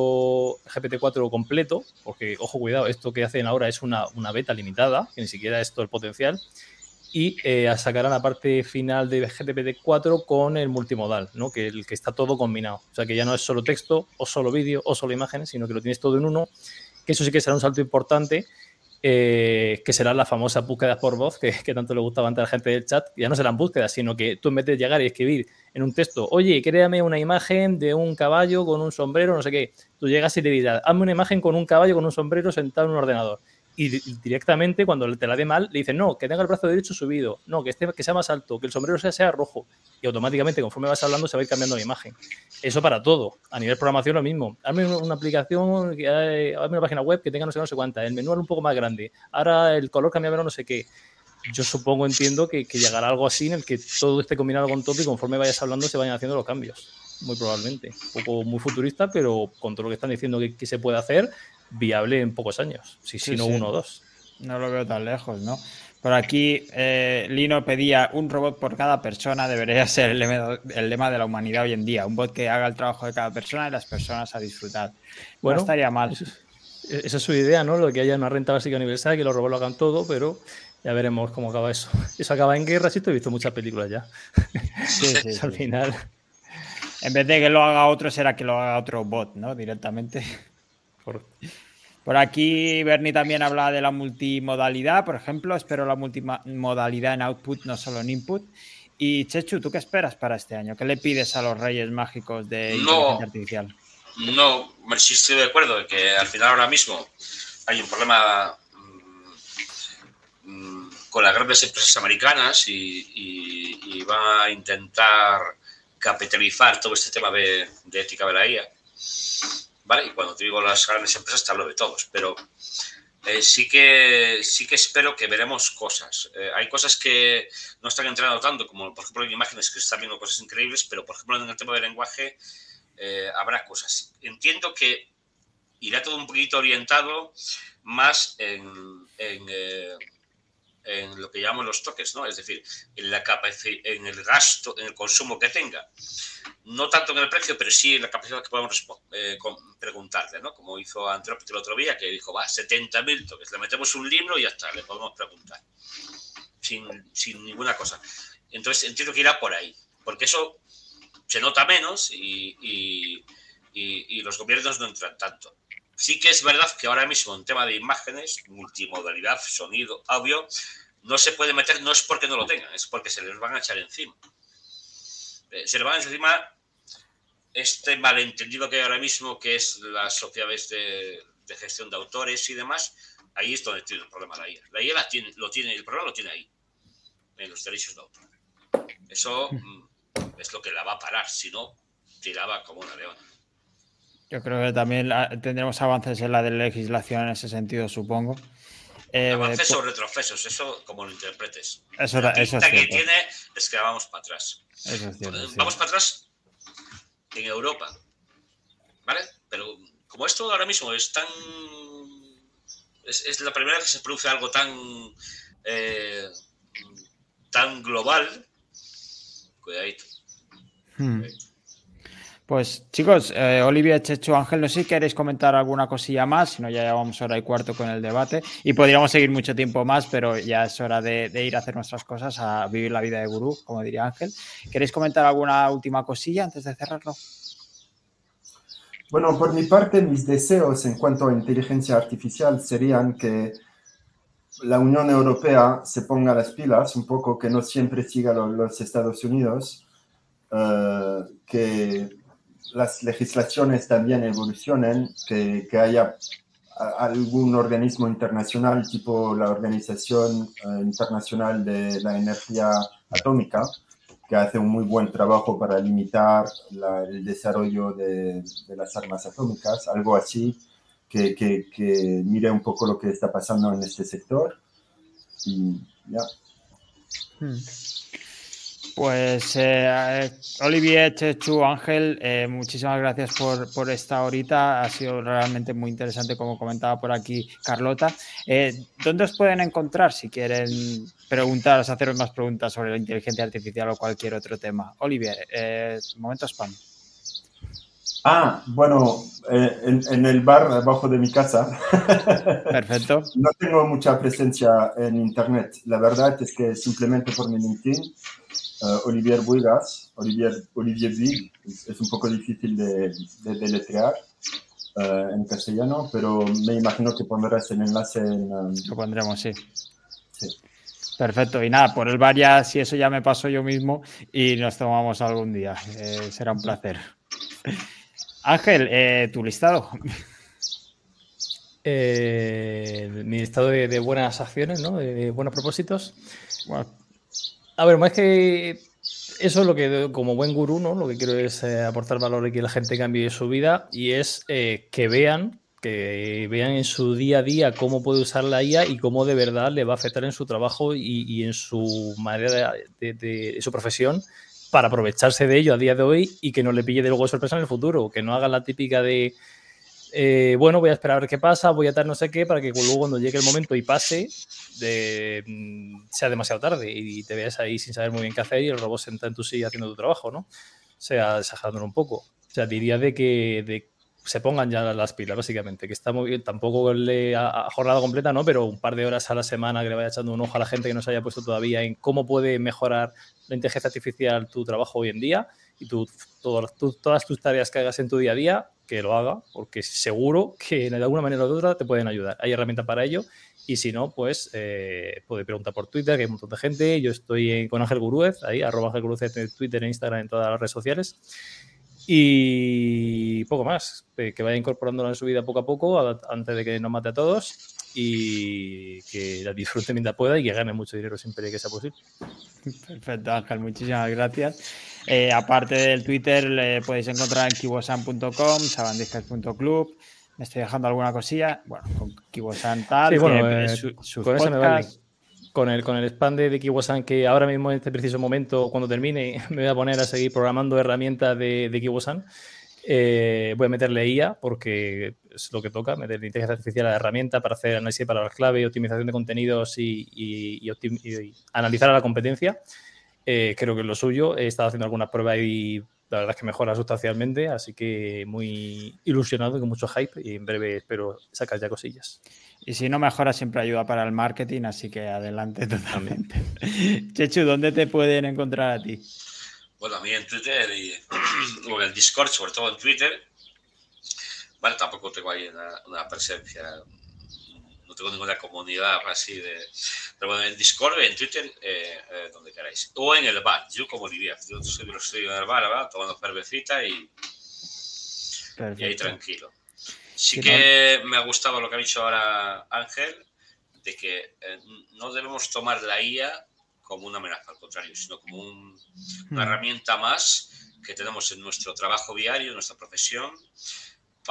GPT-4 completo, porque ojo cuidado, esto que hacen ahora es una, una beta limitada, que ni siquiera es todo el potencial, y eh, sacarán la parte final de GPT-4 con el multimodal, ¿no? que, el, que está todo combinado. O sea, que ya no es solo texto o solo vídeo o solo imágenes, sino que lo tienes todo en uno, que eso sí que será un salto importante eh, que serán las famosas búsquedas por voz que, tanto le gustaba antes a la gente del chat. Ya no serán búsquedas, sino que tú en vez de llegar y escribir en un texto, oye, créame una imagen de un caballo con un sombrero, no sé qué, tú llegas y le dirás, hazme una imagen con un caballo con un sombrero sentado en un ordenador y directamente cuando te la dé mal le dicen no, que tenga el brazo derecho subido, no, que, esté, que sea más alto, que el sombrero sea, sea rojo y automáticamente conforme vas hablando se va a ir cambiando la imagen. Eso para todo. A nivel programación lo mismo. Hazme una aplicación, hazme una página web que tenga no sé, no sé cuánta, el menú un poco más grande, ahora el color cambia menos no sé qué. Yo supongo, entiendo que, llegará algo así en el que todo esté combinado con todo y conforme vayas hablando se vayan haciendo los cambios muy probablemente. Un poco muy futurista, pero con todo lo que están diciendo que, que se puede hacer, viable en pocos años, si, si no uno o dos. No lo veo tan lejos, ¿no? Por aquí, eh, Lino pedía un robot por cada persona, debería ser el lema, de la humanidad hoy en día. Un bot que haga el trabajo de cada persona y las personas a disfrutar. Bueno, no estaría mal. esa es su idea, ¿no? Lo que haya una renta básica universal, que los robots lo hagan todo, pero ya veremos cómo acaba eso. Eso acaba en guerra, sí, he visto muchas películas ya. Sí, sí, Al final. En vez de que lo haga otro, será que lo haga otro bot, ¿no? Directamente. Por, aquí Bernie también habla de la multimodalidad, por ejemplo, espero la multimodalidad en output, no solo en input. Y Chechu, ¿tú qué esperas para este año? ¿Qué le pides a los reyes mágicos de inteligencia artificial? No, sí estoy de acuerdo en que al final ahora mismo hay un problema mm, con las grandes empresas americanas y, va a intentar capitalizar todo este tema de, de ética de la IA y cuando te digo las grandes empresas, te hablo de todos, pero eh, sí, que, sí que espero que veremos cosas. Eh, hay cosas que no están entrando tanto, como por ejemplo en imágenes que están viendo cosas increíbles, pero por ejemplo en el tema del lenguaje eh, habrá cosas. Entiendo que irá todo un poquito orientado más en, en, en lo que llamamos los toques, ¿no? Es decir, en, la en el gasto, en el consumo que tenga no tanto en el precio, pero sí en la capacidad que podemos eh, preguntarle, ¿no? Como hizo Anthropic el otro día, que dijo, va, 70.000 toques, le metemos un libro y ya está, le podemos preguntar, sin, ninguna cosa. Entonces entiendo que irá por ahí, porque eso se nota menos y, los gobiernos no entran tanto. Sí que es verdad que ahora mismo en tema de imágenes, multimodalidad, sonido, audio, no se puede meter, no es porque no lo tengan, es porque se les van a echar encima. Eh, se le van encima este malentendido que hay ahora mismo, que es las sociedades de, gestión de autores y demás, ahí es donde tiene el problema la IA. La IA tiene, lo tiene, el problema lo tiene ahí, en los derechos de autor. Eso mm, es lo que la va a parar, si no, tiraba como una leona. Yo creo que también tendremos avances en la de legislación en ese sentido, supongo. Eh, avances o retrocesos, eso como lo interpretes. Eso, la eso que tiene es que vamos para atrás. Vamos para atrás en Europa. ¿Vale? Pero como esto ahora mismo es tan. Es, la primera vez que se produce algo tan. Eh, tan global. Cuidadito. Hmm. cuidadito. Pues chicos, eh, Olivia, Checho, Ángel, no sé si queréis comentar alguna cosilla más, si no ya llevamos hora y cuarto con el debate y podríamos seguir mucho tiempo más, pero ya es hora de, ir a hacer nuestras cosas, a vivir la vida de gurú, como diría Ángel. ¿Queréis comentar alguna última cosilla antes de cerrarlo? Bueno, por mi parte, mis deseos en cuanto a inteligencia artificial serían que la Unión Europea se ponga las pilas, un poco que no siempre siga los, Estados Unidos, eh, que las legislaciones también evolucionen, que, que haya algún organismo internacional tipo la Organización eh, Internacional de la Energía Atómica, que hace un muy buen trabajo para limitar el desarrollo de, las armas atómicas, algo así, que, que, mire un poco lo que está pasando en este sector. Y ya. Hmm. Pues eh, Olivier, Chechu, Ángel, eh, muchísimas gracias por, por, esta horita. Ha sido realmente muy interesante, como comentaba por aquí Carlota. Eh, ¿Dónde os pueden encontrar si quieren preguntaros, haceros más preguntas sobre la inteligencia artificial o cualquier otro tema? Olivier, momento spam. Ah, bueno, en, en, el bar abajo de mi casa. Perfecto. no tengo mucha presencia en Internet. La verdad es que simplemente por mi LinkedIn Uh, Olivier Buigas, Olivier, Olivier es, un poco difícil de, deletrear uh, en castellano, pero me imagino que pondrás el enlace en... Um, Lo pondremos, sí. Perfecto, y nada, por el bar ya, si eso ya me paso yo mismo y nos tomamos algún día. Eh, será un placer. Ángel, eh, tu listado. Eh, mi listado de, buenas acciones, ¿no? De, buenos propósitos. Bueno, a ver, más que eso es lo que, como buen gurú, ¿no? Lo que quiero es eh, aportar valor y que la gente cambie su vida y es eh, que vean, que vean en su día a día cómo puede usar la IA y cómo de verdad le va a afectar en su trabajo y, en su manera de, su profesión para aprovecharse de ello a día de hoy y que no le pille de luego sorpresa en el futuro, que no haga la típica de eh, bueno, voy a esperar a ver qué pasa, voy a dar no sé qué, para que luego cuando llegue el momento y pase, mm, sea demasiado tarde y te veas ahí sin saber muy bien qué hacer y el robot senta en tu silla haciendo tu trabajo, ¿no? O sea, exagerándolo un poco. O sea, diría de que, se pongan ya las pilas, básicamente, que está muy bien, tampoco le a, jornada completa, ¿no? Pero un par de horas a la semana que le vaya echando un ojo a la gente que no se haya puesto todavía en cómo puede mejorar la inteligencia artificial tu trabajo hoy en día y tu, todas tus tareas que hagas en tu día a día, que lo haga, porque seguro que de alguna manera u otra te pueden ayudar. Hay herramientas para ello y si no, pues eh, puede preguntar por Twitter, que hay un montón de gente. Yo estoy con Ángel Gurúez, ahí, arroba Ángel Gurúez en Twitter, en Instagram, en todas las redes sociales. Y poco más, que vaya incorporándolo en su vida poco a poco antes de que nos mate a todos y que la disfrute mientras pueda y que gane mucho dinero siempre que sea posible. Perfecto, Ángel, muchísimas gracias. Eh, aparte del Twitter, le podéis encontrar en kibosan.com, sabandiscas.club. Me estoy dejando alguna cosilla. Bueno, con Kibosan tal, eh, con el, con el spam de, de Kibosan, que ahora mismo en este preciso momento, cuando termine, me voy a poner a seguir programando herramientas de, de Kibosan. Eh, voy a meterle IA porque es lo que toca, meterle inteligencia artificial a la herramienta para hacer análisis de palabras clave, optimización de contenidos y, y, analizar a la competencia. Eh, creo que es lo suyo. He estado haciendo algunas pruebas y la verdad es que mejora sustancialmente, así que muy ilusionado y con mucho hype y en breve espero sacar ya cosillas. Y si no mejora, siempre ayuda para el marketing, así que adelante totalmente. Chechu, ¿dónde te pueden encontrar a ti? Bueno, a mí en Twitter y en el Discord, sobre todo en Twitter, bueno, tampoco tengo ahí una, presencia, no tengo ninguna comunidad así de... Pero bueno, en Discord, en Twitter, eh, eh, donde queráis. O en el bar, yo como diría, yo soy, estoy en el bar, ¿verdad? tomando cervecita y, y ahí tranquilo. Sí que me ha gustado lo que ha dicho ahora Ángel, de que eh, no debemos tomar la IA como una amenaza, al contrario, sino como una hmm. herramienta más que tenemos en nuestro trabajo diario, en nuestra profesión,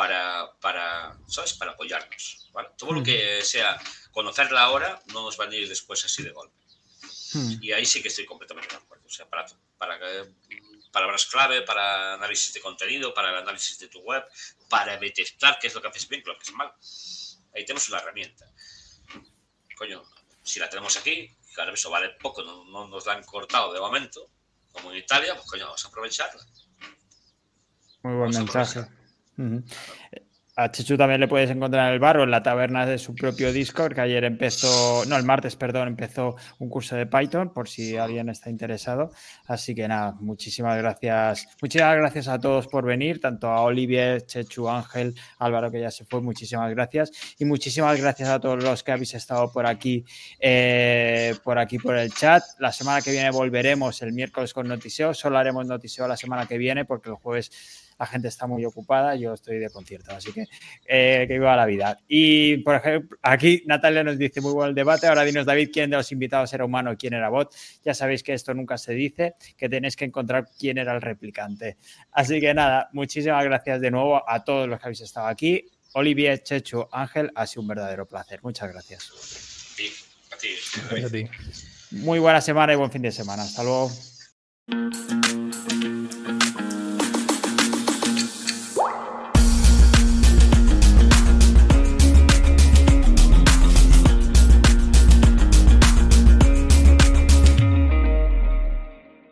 para, para ¿sabes? Para apoyarnos. Todo lo hmm. que sea conocerla ahora no nos va a ir después así de golpe. Hmm. Y ahí sí que estoy completamente de acuerdo. O sea, para, para palabras clave, para análisis de contenido, para el análisis de tu web, para detectar qué es lo que haces bien, qué es lo que es mal. Ahí tenemos una herramienta. Coño, si la tenemos aquí, claro, eso vale poco, no, nos la han cortado de momento, como en Italia, pues coño, vamos a aprovecharla. Muy buen mensaje. A Chichu también le puedes encontrar en el bar o en la taberna de su propio Discord, que ayer empezó, no, el martes, perdón, empezó un curso de Python, por si alguien está interesado. Así que nada, muchísimas gracias. Muchísimas gracias a todos por venir, tanto a Olivier, Chechu, Ángel, Álvaro, que ya se fue, muchísimas gracias. Y muchísimas gracias a todos los que habéis estado por aquí, eh, por aquí por el chat. La semana que viene volveremos el miércoles con Notiseo. Solo haremos Notiseo la semana que viene, porque el jueves la gente está muy ocupada, yo estoy de concierto, así que eh, que viva la vida. Y por ejemplo, aquí Natalia nos dice muy buen debate, ahora dinos David quién de los invitados era humano y quién era bot. Ya sabéis que esto nunca se dice, que tenéis que encontrar quién era el replicante. Así que nada, muchísimas gracias de nuevo a todos los que habéis estado aquí. Olivier, Chechu, Ángel, ha sido un verdadero placer. Muchas gracias. a ti. A ti. Muy buena semana y buen fin de semana. Hasta luego.